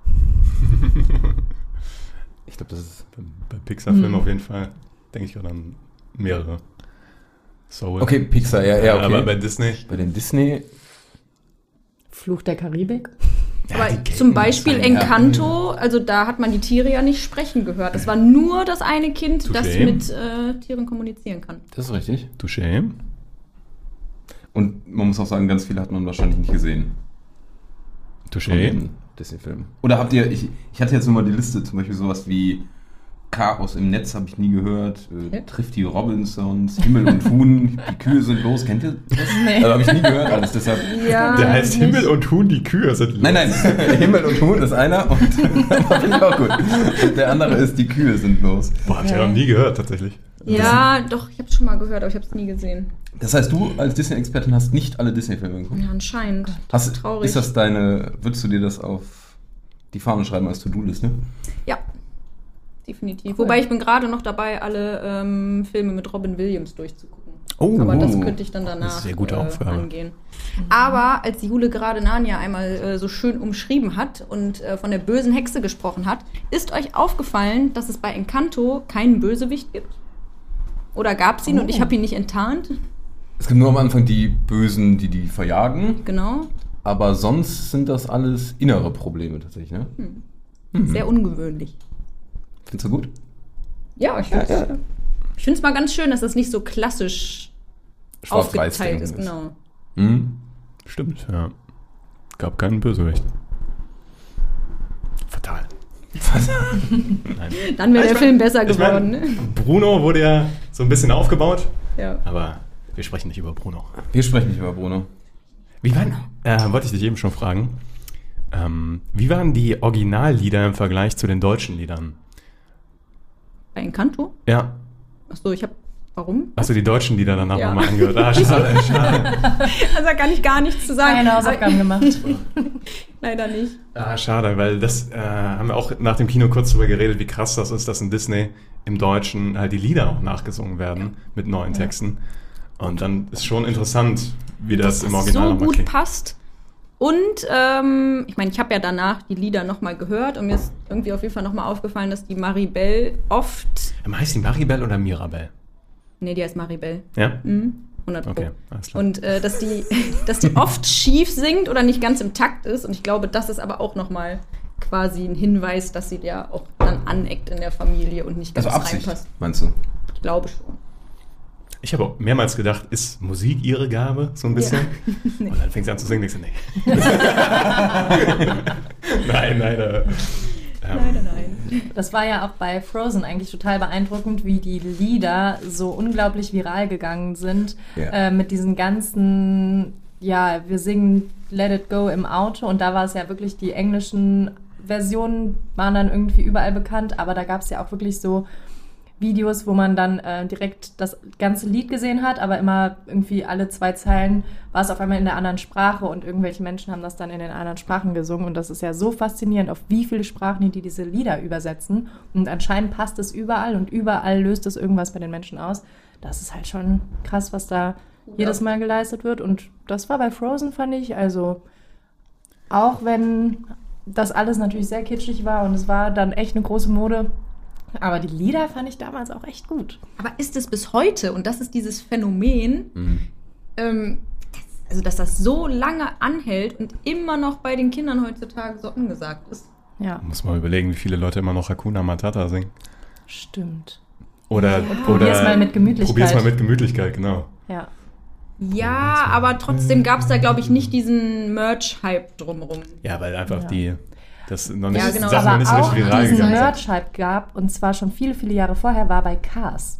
Ich glaube, das ist. Bei, Pixar-Filmen Hm. auf jeden Fall denke ich auch an mehrere. Soul. Okay, Pixar, ja, ja, okay. Aber bei Disney. bei den Disney. Fluch der Karibik. Gelten zum Beispiel sein, ja. Encanto, also da hat man die Tiere ja nicht sprechen gehört. Es war nur das eine Kind, das Touché. mit äh, Tieren kommunizieren kann. Das ist richtig. Touché. Und man muss auch sagen, ganz viele hat man wahrscheinlich nicht gesehen. Touché. den Disney-Filmen. Oder habt ihr, ich, ich hatte jetzt nur mal die Liste, zum Beispiel sowas wie Chaos im Netz habe ich nie gehört, äh, Okay. trifft die Robinsons, Himmel und Huhn, die Kühe sind los, kennt ihr das? Nee. Also habe ich nie gehört, alles deshalb. Ja, Der heißt Himmel und Huhn, die Kühe sind los. Nein, nein, Himmel und Huhn ist einer und das finde ich auch gut. Und der andere ist, die Kühe sind los. Boah, hab ich ja noch nie gehört, tatsächlich. Ja, doch, ich habe es schon mal gehört, aber ich habe es nie gesehen. Das heißt, du als Disney-Expertin hast nicht alle Disney-Filme geguckt? Ja, anscheinend. Hast, Traurig. ist das deine, würdest du dir das auf die Fahne schreiben als To-Do-Liste? Ja, definitiv. Wobei ich bin gerade noch dabei, alle ähm, Filme mit Robin Williams durchzugucken. Oh. Aber das könnte ich dann danach sehr gute äh, Aufgabe. angehen. Aber als Jule gerade Narnia einmal äh, so schön umschrieben hat und äh, von der bösen Hexe gesprochen hat, ist euch aufgefallen, dass es bei Encanto keinen Bösewicht gibt? Oder gab es ihn und ich habe ihn nicht enttarnt? Es gibt nur am Anfang die Bösen, die die verjagen, Genau. aber sonst sind das alles innere Probleme tatsächlich, ne? Sehr ungewöhnlich. Findest du gut? Ja, ich finde es mal ganz schön, dass das nicht so klassisch aufgeteilt ist. Genau. Hm? Stimmt, ja. Gab keinen Bösewicht. Fatal. Nein. Dann wäre der Ich mein- Film besser ich mein, geworden. ne? Bruno wurde ja so ein bisschen aufgebaut, Ja. aber wir sprechen nicht über Bruno. Wir sprechen nicht über Bruno. Wie waren, äh, wollte ich dich eben schon fragen, ähm, wie waren die Originallieder im Vergleich zu den deutschen Liedern? Bei Encanto? Ja, Achso, ich habe. Warum? hast du die deutschen Lieder danach Ja. nochmal angehört? Ah, schade, schade. Also da kann ich gar nichts zu sagen. Keine Hausaufgaben gemacht. Leider nicht. Ah, schade, weil das äh, haben wir auch nach dem Kino kurz drüber geredet, wie krass das ist, dass in Disney im Deutschen halt die Lieder auch nachgesungen werden mit neuen Texten. Und dann ist schon interessant, wie das, im Dass es Original so nochmal gut klingt. passt. Und ähm, ich meine, ich habe ja danach die Lieder nochmal gehört und mir ist irgendwie auf jeden Fall nochmal aufgefallen, dass die Maribel oft. Ähm, Heißt die Maribel oder Mirabel? Nee, die heißt Maribel. Ja? Mhm. 100 Pro. Okay, alles klar. Und äh, dass, die, dass die oft schief singt oder nicht ganz im Takt ist. Und ich glaube, das ist aber auch nochmal quasi ein Hinweis, dass sie ja auch dann aneckt in der Familie und nicht ganz Also Absicht, reinpasst. meinst du? Ich glaube schon. Ich habe auch mehrmals gedacht, ist Musik ihre Gabe, so ein bisschen? Und dann fängt sie an zu singen, ich so, nee. nein, nein. Äh, ähm, Leider nein. Das war ja auch bei Frozen eigentlich total beeindruckend, wie die Lieder so unglaublich viral gegangen sind. Ja. Äh, mit diesen ganzen, ja, wir singen Let It Go im Auto und da war es ja wirklich, die englischen Versionen waren dann irgendwie überall bekannt, aber da gab es ja auch wirklich so Videos, wo man dann äh, direkt das ganze Lied gesehen hat, aber immer irgendwie alle zwei Zeilen war es auf einmal in der anderen Sprache und irgendwelche Menschen haben das dann in den anderen Sprachen gesungen und das ist ja so faszinierend, auf wie viele Sprachen die diese Lieder übersetzen und anscheinend passt es überall und überall löst es irgendwas bei den Menschen aus. Das ist halt schon krass, was da jedes Mal geleistet wird und das war bei Frozen, fand ich, also auch wenn das alles natürlich sehr kitschig war und es war dann echt eine große Mode, aber die Lieder fand ich damals auch echt gut. Aber ist es bis heute, und das ist dieses Phänomen, Mhm. ähm, das, also dass das so lange anhält und immer noch bei den Kindern heutzutage so angesagt ist. Ja, muss mal überlegen, wie viele Leute immer noch Hakuna Matata singen. stimmt. Oder, Und oder probier's mal mit Gemütlichkeit. Probier's mal mit Gemütlichkeit, genau. Ja. Ja, aber trotzdem gab es da, glaube ich, nicht diesen Merch-Hype drumherum. Ja, weil einfach Ja. die, das noch nicht, Ja, genau. Sachen noch Aber nicht so auch richtig viral diesen. Merch-Hype gab, und zwar schon viele, viele Jahre vorher, war bei Cars.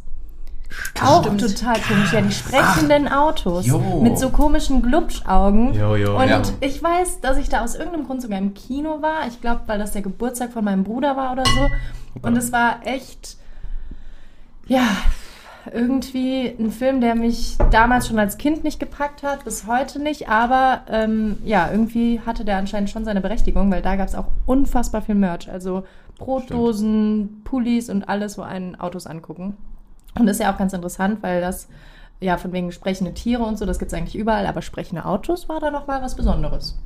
Auch Stimmt. total komisch. Ja, die sprechenden Autos jo. mit so komischen Glubschaugen. Jo, jo. Und Ja. ich weiß, dass ich da aus irgendeinem Grund sogar im Kino war. Ich glaube, weil das der Geburtstag von meinem Bruder war oder so. Und es war echt, ja, irgendwie ein Film, der mich damals schon als Kind nicht gepackt hat, bis heute nicht. Aber ähm, ja, irgendwie hatte der anscheinend schon seine Berechtigung, weil da gab es auch unfassbar viel Merch. Also Brotdosen, Pullis und alles, wo einen Autos angucken. Und das ist ja auch ganz interessant, weil das ja von wegen sprechende Tiere und so, das gibt es eigentlich überall, aber sprechende Autos war da nochmal was Besonderes.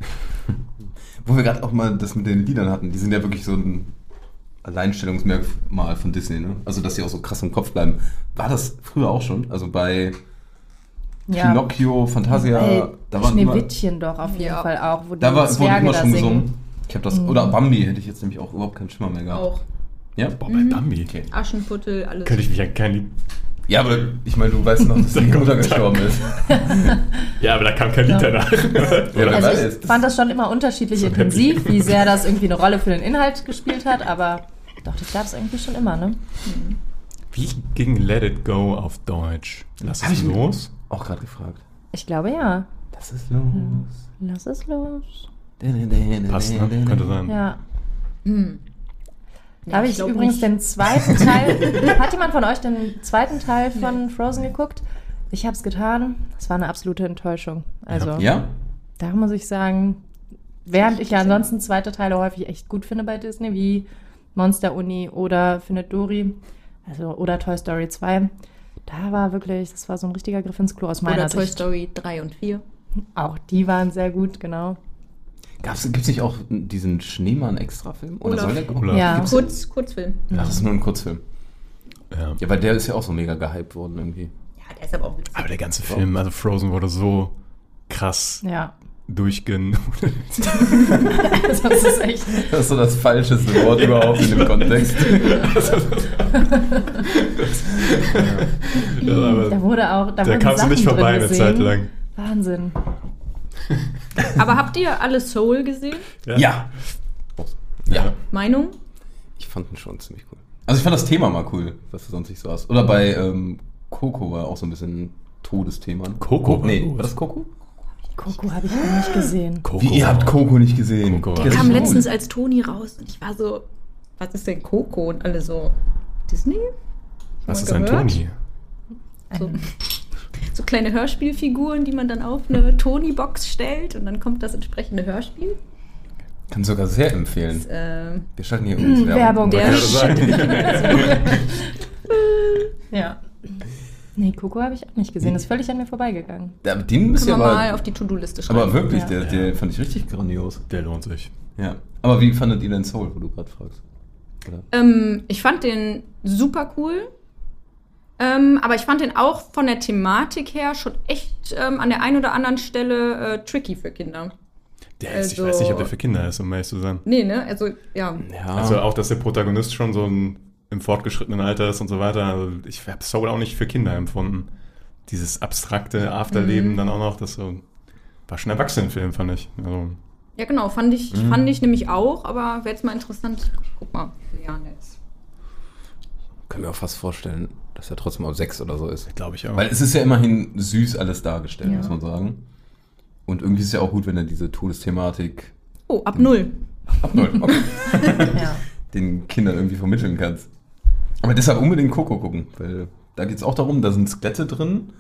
Wo wir gerade auch mal das mit den Liedern hatten, die sind ja wirklich so ein Alleinstellungsmerkmal von Disney, ne? Also, dass die auch so krass im Kopf bleiben. War das früher auch schon? Also bei Ja. Pinocchio, Fantasia, Ey, da waren immer, Schneewittchen doch auf jeden Ja. Fall auch, wo die da war, Zwerge immer da schon singen. gesungen. Ich habe das, oder Bambi hätte ich jetzt nämlich auch überhaupt keinen Schimmer mehr gehabt. Auch Ja? Boah, bei Bambi. Okay. Aschenputtel, alles. Könnte ich mich an kein Lied. Ja, aber ich meine, du weißt noch, dass die Mutter gestorben ist. Ja, aber da kam kein Lied Ja. danach. Oder Also ich fand das schon immer unterschiedlich So intensiv, wie sehr das irgendwie eine Rolle für den Inhalt gespielt hat, aber doch, das gab es irgendwie schon immer, ne? Wie ging Let It Go auf Deutsch? Lass Hab es los? Auch gerade gefragt. Ich glaube ja. Das ist los. Lass es los. Passt, ne? Könnte sein. Ja. Hm. Da Ja, habe ich ich übrigens nicht. den zweiten Teil. Hat jemand von euch den zweiten Teil von Frozen geguckt? Ich habe es getan. Es war eine absolute Enttäuschung. Also Ja? da muss ich sagen, während ich ja ansonsten zweite Teile häufig echt gut finde bei Disney, wie Monster Uni oder Findet Dory, also oder Toy Story 2, da war wirklich, das war so ein richtiger Griff ins Klo aus meiner Oder Toy Sicht. Story 3 und 4. Auch die waren sehr gut, genau. Gibt es nicht auch diesen Schneemann-Extra-Film? Oder Olaf. soll der kommen? Olaf. Ja. Gibt's- Kurz, Kurzfilm. Ach, das ist nur ein Kurzfilm. Ja. Ja, weil der ist ja auch so mega gehypt worden irgendwie. Ja, der ist aber auch witzig. Aber der ganze Film, also Frozen wurde so krass Ja. Durchgen. Also das ist echt. Das ist so das falscheste Wort überhaupt in dem Kontext. Ja, aber Da wurde auch. Da, da kamst du nicht vorbei eine gesehen. Zeit lang. Wahnsinn. Aber habt ihr alle Soul gesehen? Ja. Ja. Meinung? Ich fand ihn schon ziemlich cool. Also ich fand das Thema mal cool, was du sonst nicht so hast. Oder bei ähm, Coco war auch so ein bisschen ein Todesthema. Coco Nee, war das Coco? Coco habe ich noch nicht gesehen. Coco. Wie, ihr habt Coco nicht gesehen? Coco Der Kam letztens als Toni raus und ich war so, was ist denn Coco? Und alle so, Disney? Was ist mal ein gehört? Toni? So, so kleine Hörspielfiguren, die man dann auf eine Toni-Box stellt und dann kommt das entsprechende Hörspiel. Kann sogar sehr empfehlen. Das, äh, Wir schalten hier übrigens Werbung. Der gerade sagen. Ja. Nee, Coco habe ich auch nicht gesehen. Ist völlig an mir vorbeigegangen. Ja, aber den ihr wir mal auf die To-Do-Liste schreiben. aber wirklich, Ja. der, der fand ich richtig grandios. Der lohnt sich. Ja. Aber wie fandet ihr denn Soul, wo du gerade fragst? Ähm, ich fand den super cool. Ähm, aber ich fand den auch von der Thematik her schon echt ähm, an der einen oder anderen Stelle äh, tricky für Kinder. Ja, also, ich weiß nicht, ob der für Kinder ist, um ehrlich zu sein. Nee, ne? Also, ja. Ja. Also auch, dass der Protagonist schon so ein, im fortgeschrittenen Alter ist und so weiter. Also ich habe Soul auch nicht für Kinder empfunden. Dieses abstrakte Afterleben Mhm. dann auch noch, das so, war schon ein Erwachsenenfilm, fand ich. Also, Ja, genau, fand ich, Mhm. fand ich nämlich auch, aber wäre jetzt mal interessant. Guck mal, wie viele Jahre der ist. Kann mir auch fast vorstellen, dass er trotzdem auf sechs oder so ist. glaube ich auch. Weil es ist ja immerhin süß alles dargestellt, Ja. muss man sagen. Und irgendwie ist es ja auch gut, wenn er diese Todesthematik Oh, ab null. ab null, okay, Ja. den Kindern irgendwie vermitteln kannst. Aber deshalb unbedingt Coco gucken, weil da geht es auch darum, da sind Skelette drin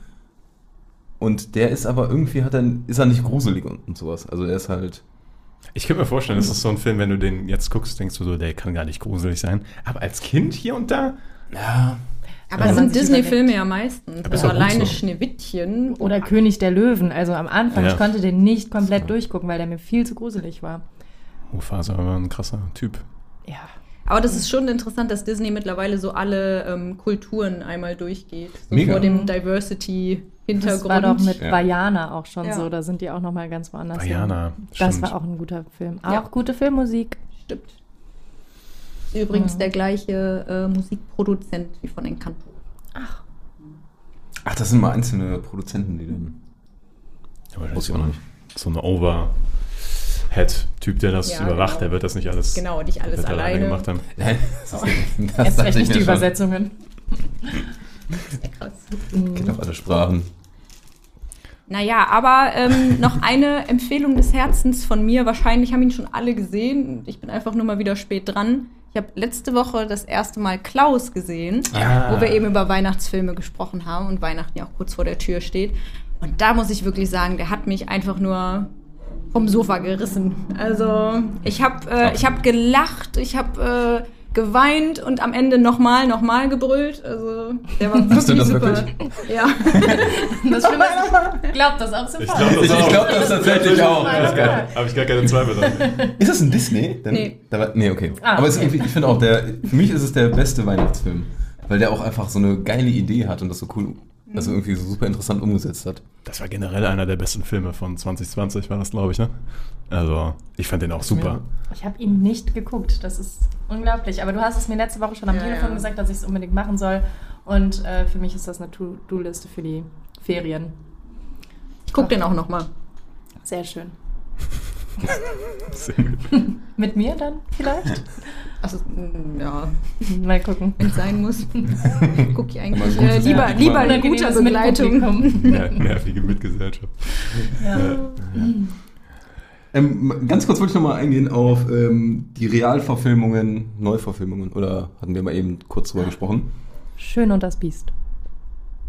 und der ist aber irgendwie hat er, ist er nicht gruselig und, und sowas. Also er ist halt. Ich könnte mir vorstellen, das ist so ein Film, wenn du den jetzt guckst, denkst du so, der kann gar nicht gruselig sein. Aber als Kind hier und da, Ja. Aber das sind Disney-Filme ja meistens. Also alleine so. Schneewittchen. Oder König der Löwen. Also am Anfang, Ja. ich konnte den nicht komplett durchgucken, weil der mir viel zu gruselig war. Mufasa war ein krasser Typ. Ja. Aber das ist schon interessant, dass Disney mittlerweile so alle ähm, Kulturen einmal durchgeht. So Mega. vor dem Das Diversity-Hintergrund. war doch mit Ja. Vajana auch schon Ja. so. Da sind die auch noch mal ganz woanders. hin. Vajana, Das stimmt. war auch ein guter Film. Ja. Auch gute Filmmusik. Stimmt. Übrigens Mhm. der gleiche äh, Musikproduzent wie von Encanto. Ach, das sind mal einzelne Produzenten, die dann. Ja, wahrscheinlich Muss ich so, auch noch Overhead-Typ, der das Ja, überwacht, genau. der wird das nicht alles, Genau, nicht alles wird alleine. gemacht haben. Nein, das ist, das Erst recht ich nicht die schon. Übersetzungen. Ja, krass. Kennt auch alle Sprachen. Naja, aber ähm, noch eine Empfehlung des Herzens von mir. Wahrscheinlich haben ihn schon alle gesehen. Ich bin einfach nur mal wieder spät dran. Ich habe letzte Woche das erste Mal Klaus gesehen, Ah. wo wir eben über Weihnachtsfilme gesprochen haben und Weihnachten ja auch kurz vor der Tür steht. Und da muss ich wirklich sagen, der hat mich einfach nur vom Sofa gerissen. Also ich habe äh, ich hab gelacht, ich habe äh, geweint und am Ende nochmal, nochmal gebrüllt. Also der war wirklich Hast du das super. wirklich? Ja. Das Schlimme ist, ich glaube das auch Ich sofort. glaub, Ich, glaube das tatsächlich auch. Ja, Das ist geil. Habe ich gar keine Zweifel dran. Ist das ein Disney? Dann, Nee. Da war, nee, okay. Ah, Aber okay. ich finde auch, der, für mich ist es der beste Weihnachtsfilm. Weil der auch einfach so eine geile Idee hat und das so cool, also irgendwie so super interessant umgesetzt hat. Das war generell einer der besten Filme von 2020, war das, glaube ich, ne? Also, ich fand den auch super. Ich habe ihn nicht geguckt. Das ist unglaublich. Aber du hast es mir letzte Woche schon am Ja, Telefon ja. gesagt, dass ich es unbedingt machen soll. Und äh, für mich ist das eine To-Do-Liste für die Ferien. Ich guck den auch nochmal. Sehr schön. Sehr gut. Mit mir dann vielleicht? Also, mm, ja, Mal gucken. wenn es sein muss. Guck ich eigentlich äh, lieber, ja, lieber in Unangenehmes guter Begleitung. Ner nervige Mitgesellschaft. Ja. Ähm, ganz kurz wollte ich nochmal eingehen auf ähm, die Realverfilmungen, Neuverfilmungen, oder hatten wir mal eben kurz drüber gesprochen. Schön und das Biest.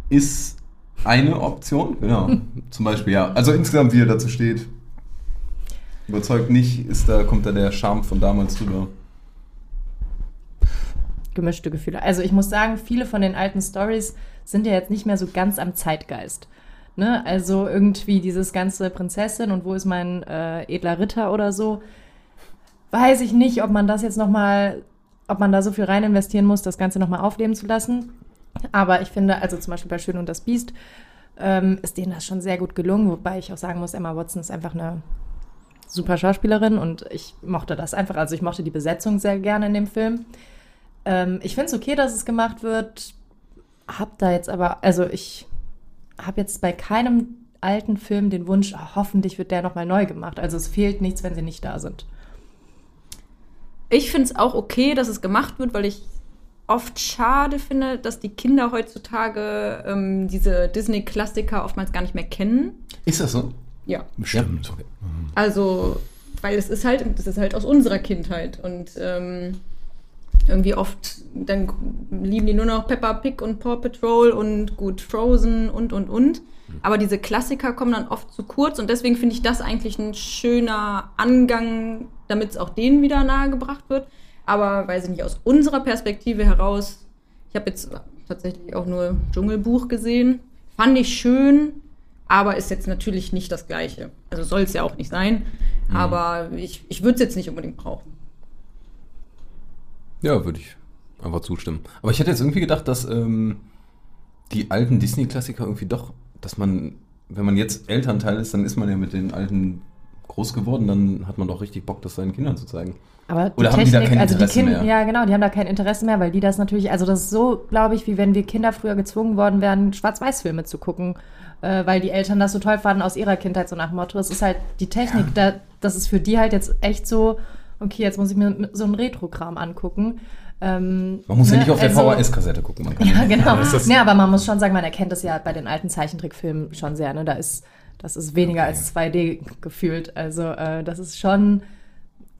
Ist eine Option, genau. Zum Beispiel, ja. Also insgesamt, wie er dazu steht, überzeugt nicht, ist da, kommt da der Charme von damals drüber. gemischte Gefühle. Also ich muss sagen, viele von den alten Stories sind ja jetzt nicht mehr so ganz am Zeitgeist. Ne? Also irgendwie dieses ganze Prinzessin und wo ist mein äh, edler Ritter oder so. Weiß ich nicht, ob man das jetzt noch mal, ob man da so viel rein investieren muss, das Ganze noch mal aufleben zu lassen. Aber ich finde, also zum Beispiel bei Schön und das Biest, ähm, ist denen das schon sehr gut gelungen. Wobei ich auch sagen muss, Emma Watson ist einfach eine super Schauspielerin und ich mochte das einfach. Also ich mochte die Besetzung sehr gerne in dem Film. Ähm, ich finde es okay, dass es gemacht wird. Hab da jetzt aber, also ich habe jetzt bei keinem alten Film den Wunsch, ah, hoffentlich wird der nochmal neu gemacht. Also es fehlt nichts, wenn sie nicht da sind. Ich finde es auch okay, dass es gemacht wird, weil ich oft schade finde, dass die Kinder heutzutage ähm, diese Disney-Klassiker oftmals gar nicht mehr kennen. Ist das so? Ja. Bestimmt. Ja, okay. Also, weil es ist halt, das ist halt aus unserer Kindheit und ähm, irgendwie oft, dann lieben die nur noch Peppa Pig und Paw Patrol und gut Frozen und und und. Aber diese Klassiker kommen dann oft zu kurz und deswegen finde ich das eigentlich ein schöner Angang, damit es auch denen wieder nahegebracht wird. Aber weiß ich nicht, aus unserer Perspektive heraus, ich habe jetzt tatsächlich auch nur Dschungelbuch gesehen, fand ich schön, aber ist jetzt natürlich nicht das Gleiche. Also soll es ja auch nicht sein. Aber ich, ich würde es jetzt nicht unbedingt brauchen. Ja, würde ich einfach zustimmen. Aber ich hätte jetzt irgendwie gedacht, dass ähm, die alten Disney-Klassiker irgendwie doch, dass man, wenn man jetzt Elternteil ist, dann ist man ja mit den alten groß geworden, dann hat man doch richtig Bock, das seinen Kindern zu zeigen. Aber die Oder haben die da kein also die Interesse Kinder, mehr? ja genau, die haben da kein Interesse mehr, weil die das natürlich, also das ist so, glaube ich, wie wenn wir Kinder früher gezwungen worden wären, Schwarz-Weiß-Filme zu gucken, äh, weil die Eltern das so toll fanden aus ihrer Kindheit, so nach Motto. Es ist halt die Technik, da, das ist für die halt jetzt echt so, okay, jetzt muss ich mir so einen Retro-Kram angucken. Ähm, Man muss ja ne, nicht auf der also- VHS-Kassette gucken. Man kann Ja, genau. das- nee, aber man muss schon sagen, man erkennt das ja bei den alten Zeichentrickfilmen schon sehr. Ne? Da ist, das ist weniger als 2D gefühlt. Also äh, das ist schon,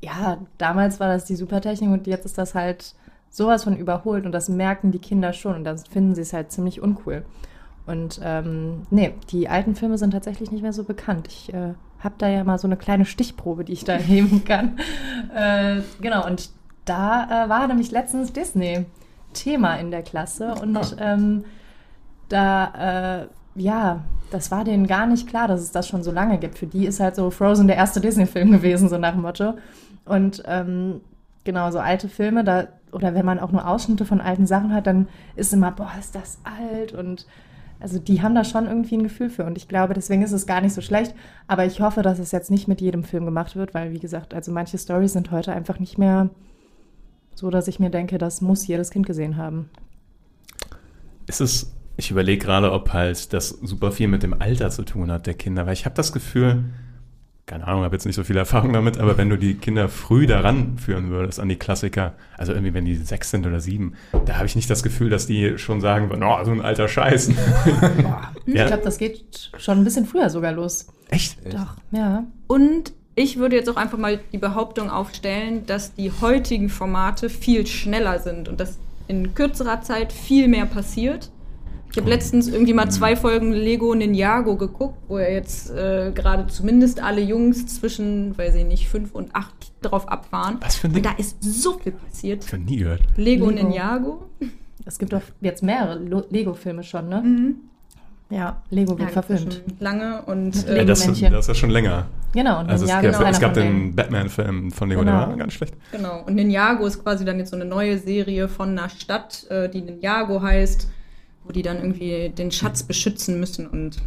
ja, damals war das die Supertechnik und jetzt ist das halt sowas von überholt und das merken die Kinder schon und dann finden sie es halt ziemlich uncool. Und ähm, nee, die alten Filme sind tatsächlich nicht mehr so bekannt. Ich äh, habe da ja mal so eine kleine Stichprobe, die ich da nehmen kann. Äh, genau, und da äh, war nämlich letztens Disney Thema in der Klasse und ähm, da, äh, ja, das war denen gar nicht klar, dass es das schon so lange gibt. Für die ist halt so Frozen der erste Disney-Film gewesen, so nach dem Motto. Und ähm, genau, so alte Filme, da, oder wenn man auch nur Ausschnitte von alten Sachen hat, dann ist immer, boah, ist das alt und also die haben da schon irgendwie ein Gefühl für und ich glaube, deswegen ist es gar nicht so schlecht. Aber ich hoffe, dass es jetzt nicht mit jedem Film gemacht wird, weil wie gesagt, also manche Stories sind heute einfach nicht mehr so, dass ich mir denke, das muss jedes Kind gesehen haben. Ist es, ich überlege gerade, ob halt das super viel mit dem Alter zu tun hat der Kinder, weil ich habe das Gefühl, keine Ahnung, habe jetzt nicht so viel Erfahrung damit, aber wenn du die Kinder früh daran führen würdest an die Klassiker, also irgendwie wenn die sechs sind oder sieben, da habe ich nicht das Gefühl, dass die schon sagen würden, oh, so ein alter Scheiß. Ich Ja. glaube, das geht schon ein bisschen früher sogar los. Echt? Doch, ja. Und ich würde jetzt auch einfach mal die Behauptung aufstellen, dass die heutigen Formate viel schneller sind und dass in kürzerer Zeit viel mehr passiert. Ich habe letztens irgendwie mal zwei Folgen Lego Ninjago geguckt, wo ja jetzt äh, gerade zumindest alle Jungs zwischen, weiß ich nicht, fünf und acht drauf abfahren. Was für ein Und da ist so viel passiert. Ich habe nie gehört. Lego, Lego. Ninjago. Es gibt doch jetzt mehrere Lego-Filme schon, ne? Mhm. Ja, Lego wird Ja, verfilmt. Lange und äh, Ja, das, das ist ja schon länger. Genau, und Also es, einer es gab den Batman-Film von Lego, Genau. der war ganz schlecht. Genau. Und Ninjago ist quasi dann jetzt so eine neue Serie von einer Stadt, äh, die Ninjago heißt, wo die dann irgendwie den Schatz beschützen müssen und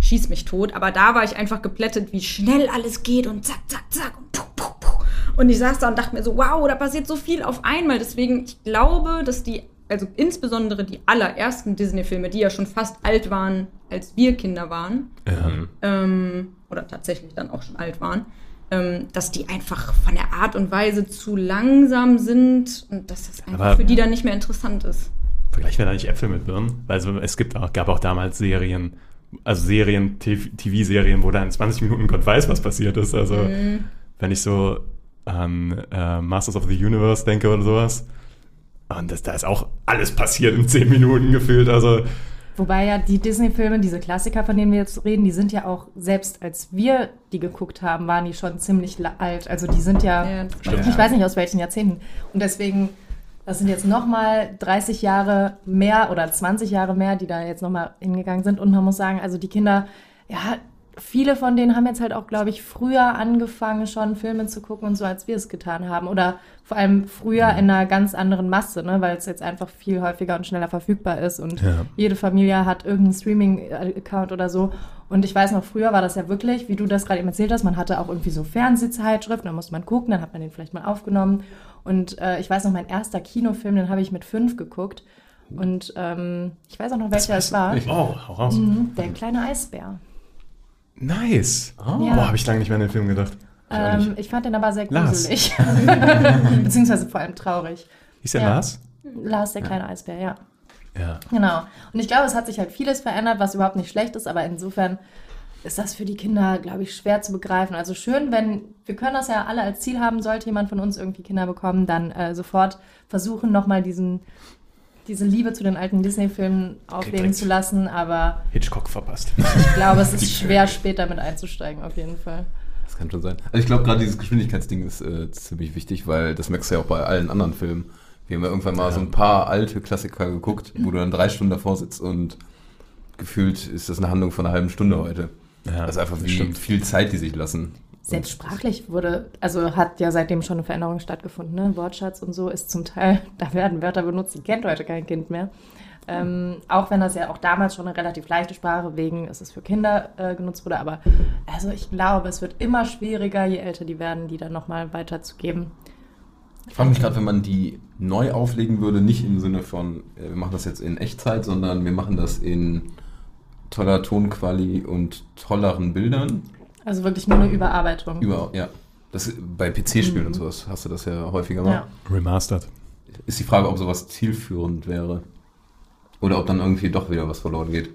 schieß mich tot. Aber da war ich einfach geplättet, wie schnell alles geht und zack, zack, zack und puh, puh, puh. Und ich saß da und dachte mir so, wow, da passiert so viel auf einmal. Deswegen, ich glaube, dass die, also insbesondere die allerersten Disney-Filme, die ja schon fast alt waren, als wir Kinder waren, Ja. ähm, oder tatsächlich dann auch schon alt waren, ähm, dass die einfach von der Art und Weise zu langsam sind und dass das einfach Aber- für die dann nicht mehr interessant ist. Vergleichen wir da nicht Äpfel mit Birnen? Weil so, es gibt auch, gab auch damals Serien, also Serien, TV-Serien, wo da in 20 Minuten Gott weiß, was passiert ist. Also, Mhm. wenn ich so an äh, Masters of the Universe denke oder sowas, und das, da ist auch alles passiert in 10 Minuten gefühlt. Also, Wobei ja die Disney-Filme, diese Klassiker, von denen wir jetzt reden, die sind ja auch, selbst als wir die geguckt haben, waren die schon ziemlich alt. Also die sind ja, Ja, ich weiß nicht aus welchen Jahrzehnten. Und deswegen, das sind jetzt nochmal 30 Jahre mehr oder 20 Jahre mehr, die da jetzt nochmal hingegangen sind. Und man muss sagen, also die Kinder, ja, viele von denen haben jetzt halt auch, glaube ich, früher angefangen, schon Filme zu gucken und so, als wir es getan haben. Oder vor allem früher in einer ganz anderen Masse, ne? weil es jetzt einfach viel häufiger und schneller verfügbar ist. Und Ja. jede Familie hat irgendeinen Streaming-Account oder so. Und ich weiß noch, früher war das ja wirklich, wie du das gerade eben erzählt hast, man hatte auch irgendwie so Fernsehzeitschriften, da musste man gucken, dann hat man den vielleicht mal aufgenommen. Und äh, ich weiß noch, mein erster Kinofilm, den habe ich mit fünf geguckt. Und ähm, ich weiß auch noch, welcher es war. oh, hau raus. Mhm, der kleine Eisbär. Nice. Ja. Boah, habe ich lange nicht mehr an den Film gedacht. Ähm, ich fand den aber sehr gruselig. Beziehungsweise vor allem traurig. Hieß der Ja. Lars? Lars, der kleine Eisbär, ja. Ja. Genau. Und ich glaube, es hat sich halt vieles verändert, was überhaupt nicht schlecht ist, aber insofern ist das für die Kinder, glaube ich, schwer zu begreifen. Also schön, wenn, wir können das ja alle als Ziel haben, sollte jemand von uns irgendwie Kinder bekommen, dann äh, sofort versuchen, nochmal diesen, diese Liebe zu den alten Disney-Filmen aufleben direkt. zu lassen, aber Hitchcock verpasst. ich glaube, es ist schwer, später mit einzusteigen, auf jeden Fall. Das kann schon sein. Also ich glaube, gerade dieses Geschwindigkeitsding ist äh, ziemlich wichtig, weil das merkst du ja auch bei allen anderen Filmen. Wir haben ja irgendwann mal so ein paar alte Klassiker geguckt, wo du dann drei Stunden davor sitzt und gefühlt ist das eine Handlung von einer halben Stunde heute. Ja, das ist einfach wie stimmt. viel Zeit, die sich lassen. Selbst sprachlich wurde, also hat ja seitdem schon eine Veränderung stattgefunden. Ne? Wortschatz und so ist zum Teil, da werden Wörter benutzt, die kennt heute kein Kind mehr. Ähm, auch wenn das ja auch damals schon eine relativ leichte Sprache wegen ist es für Kinder äh, genutzt wurde. Aber also ich glaube, es wird immer schwieriger, je älter die werden, die dann nochmal weiterzugeben. Ich frage mich gerade, wenn man die neu auflegen würde, nicht im Sinne von, äh, wir machen das jetzt in Echtzeit, sondern wir machen das in toller Tonquali und tolleren Bildern. Also wirklich nur eine Überarbeitung. Über, ja. Das, bei PC-Spielen und sowas hast du das ja häufiger mal. Ja. Remastered. Ist die Frage, ob sowas zielführend wäre. Oder ob dann irgendwie doch wieder was verloren geht.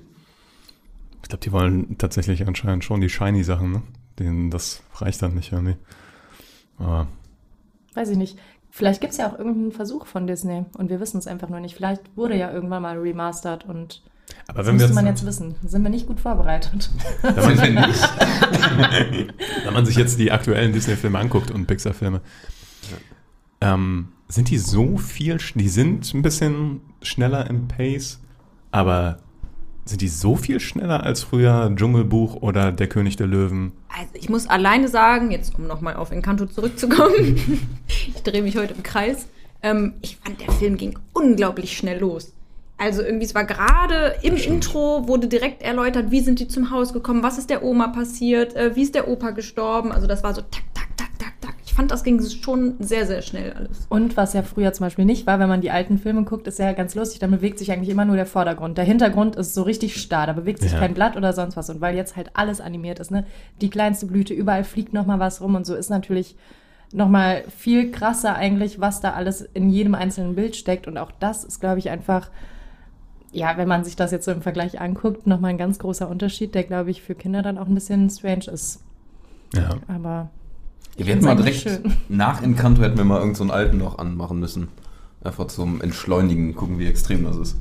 Ich glaube, die wollen tatsächlich anscheinend schon die shiny Sachen, ne? Denen, das reicht dann nicht irgendwie. Aber Weiß ich nicht. Vielleicht gibt es ja auch irgendeinen Versuch von Disney und wir wissen es einfach nur nicht. Vielleicht wurde ja irgendwann mal remastered und Aber das wenn wir müsste man jetzt, jetzt wissen. Sind wir nicht gut vorbereitet. wenn man, wenn man sich jetzt die aktuellen Disney-Filme anguckt und Pixar-Filme, ähm, sind die so viel, die sind ein bisschen schneller im Pace, aber sind die so viel schneller als früher Dschungelbuch oder Der König der Löwen? Also ich muss alleine sagen, jetzt um nochmal auf Encanto zurückzukommen, ich drehe mich heute im Kreis, ähm, ich fand, der Film ging unglaublich schnell los. Also irgendwie, es war gerade im Intro, wurde direkt erläutert, wie sind die zum Haus gekommen, was ist der Oma passiert, äh, wie ist der Opa gestorben. Also das war so tak, tak, tak, tak, tak. Ich fand, das ging schon sehr, sehr schnell alles. Und was ja früher zum Beispiel nicht war, wenn man die alten Filme guckt, ist ja ganz lustig, dann bewegt sich eigentlich immer nur der Vordergrund. Der Hintergrund ist so richtig starr, da bewegt sich Ja. kein Blatt oder sonst was. Und weil jetzt halt alles animiert ist, ne, die kleinste Blüte, überall fliegt nochmal was rum und so ist natürlich nochmal viel krasser eigentlich, was da alles in jedem einzelnen Bild steckt. Und auch das ist, glaube ich, einfach, ja, wenn man sich das jetzt so im Vergleich anguckt, nochmal ein ganz großer Unterschied, der, glaube ich, für Kinder dann auch ein bisschen strange ist. Ja. Aber Ja, wir hätten mal direkt eigentlich nach Encanto hätten wir mal irgendeinen so einen alten noch anmachen müssen. Einfach zum Entschleunigen, gucken, wie extrem das ist.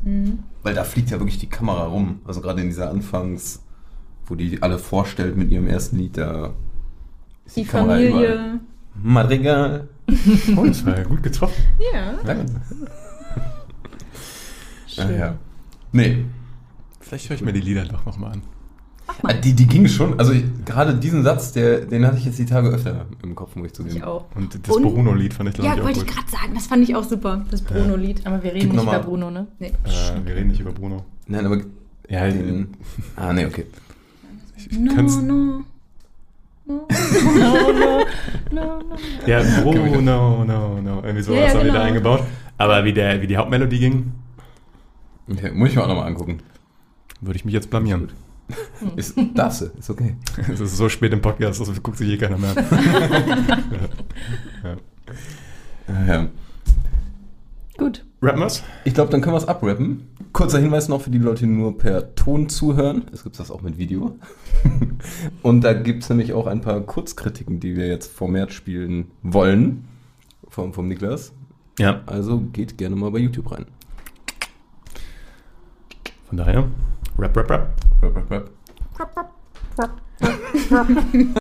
Weil da fliegt ja wirklich die Kamera rum. Also gerade in dieser Anfangs, wo die alle vorstellt mit ihrem ersten Lied, da ist Die Kamera überall. Familie. Madrigal. Oh, das war ja gut getroffen. Ja. Danke. schön. Ja, ja. Nee, Vielleicht höre ich mir die Lieder doch nochmal an. Ah, Die, die ging schon, also ich- gerade diesen Satz, der, den hatte ich jetzt die Tage öfter im Kopf, muss ich zugeben. Ich auch. Und das Bruno-Lied fand ich, glaube Ja, ich, auch wollte ich gerade sagen, das fand ich auch super, das Bruno-Lied. Aber wir Gib reden nicht noch mal- über Bruno, ne? Nee. Äh, wir reden nicht über Bruno. Nein, aber Ja, den. Ah, nee, okay. ich No, kann's, no. No, no, no, no. Ja, Bruno, no, no, no. Irgendwie sowas Ja, ja, haben wir da genau. eingebaut. Aber wie, der, wie die Hauptmelodie ging, okay. Muss ich mir auch nochmal angucken. würde ich mich jetzt blamieren. Ist, darfst du, ist okay. Es ist so spät im Podcast, das guckt sich eh keiner mehr an. ja. Ja, ja. Gut. Rappen wir's? Ich glaube, dann können wir es abrappen. Kurzer Hinweis noch für die Leute, die nur per Ton zuhören. Es gibt das auch mit Video. Und da gibt es nämlich auch ein paar Kurzkritiken, die wir jetzt vermehrt spielen wollen. Vom, vom Niklas. Ja. Also geht gerne mal bei YouTube rein. Von daher, Rap, Rap, Rap. Rap, rap, rap.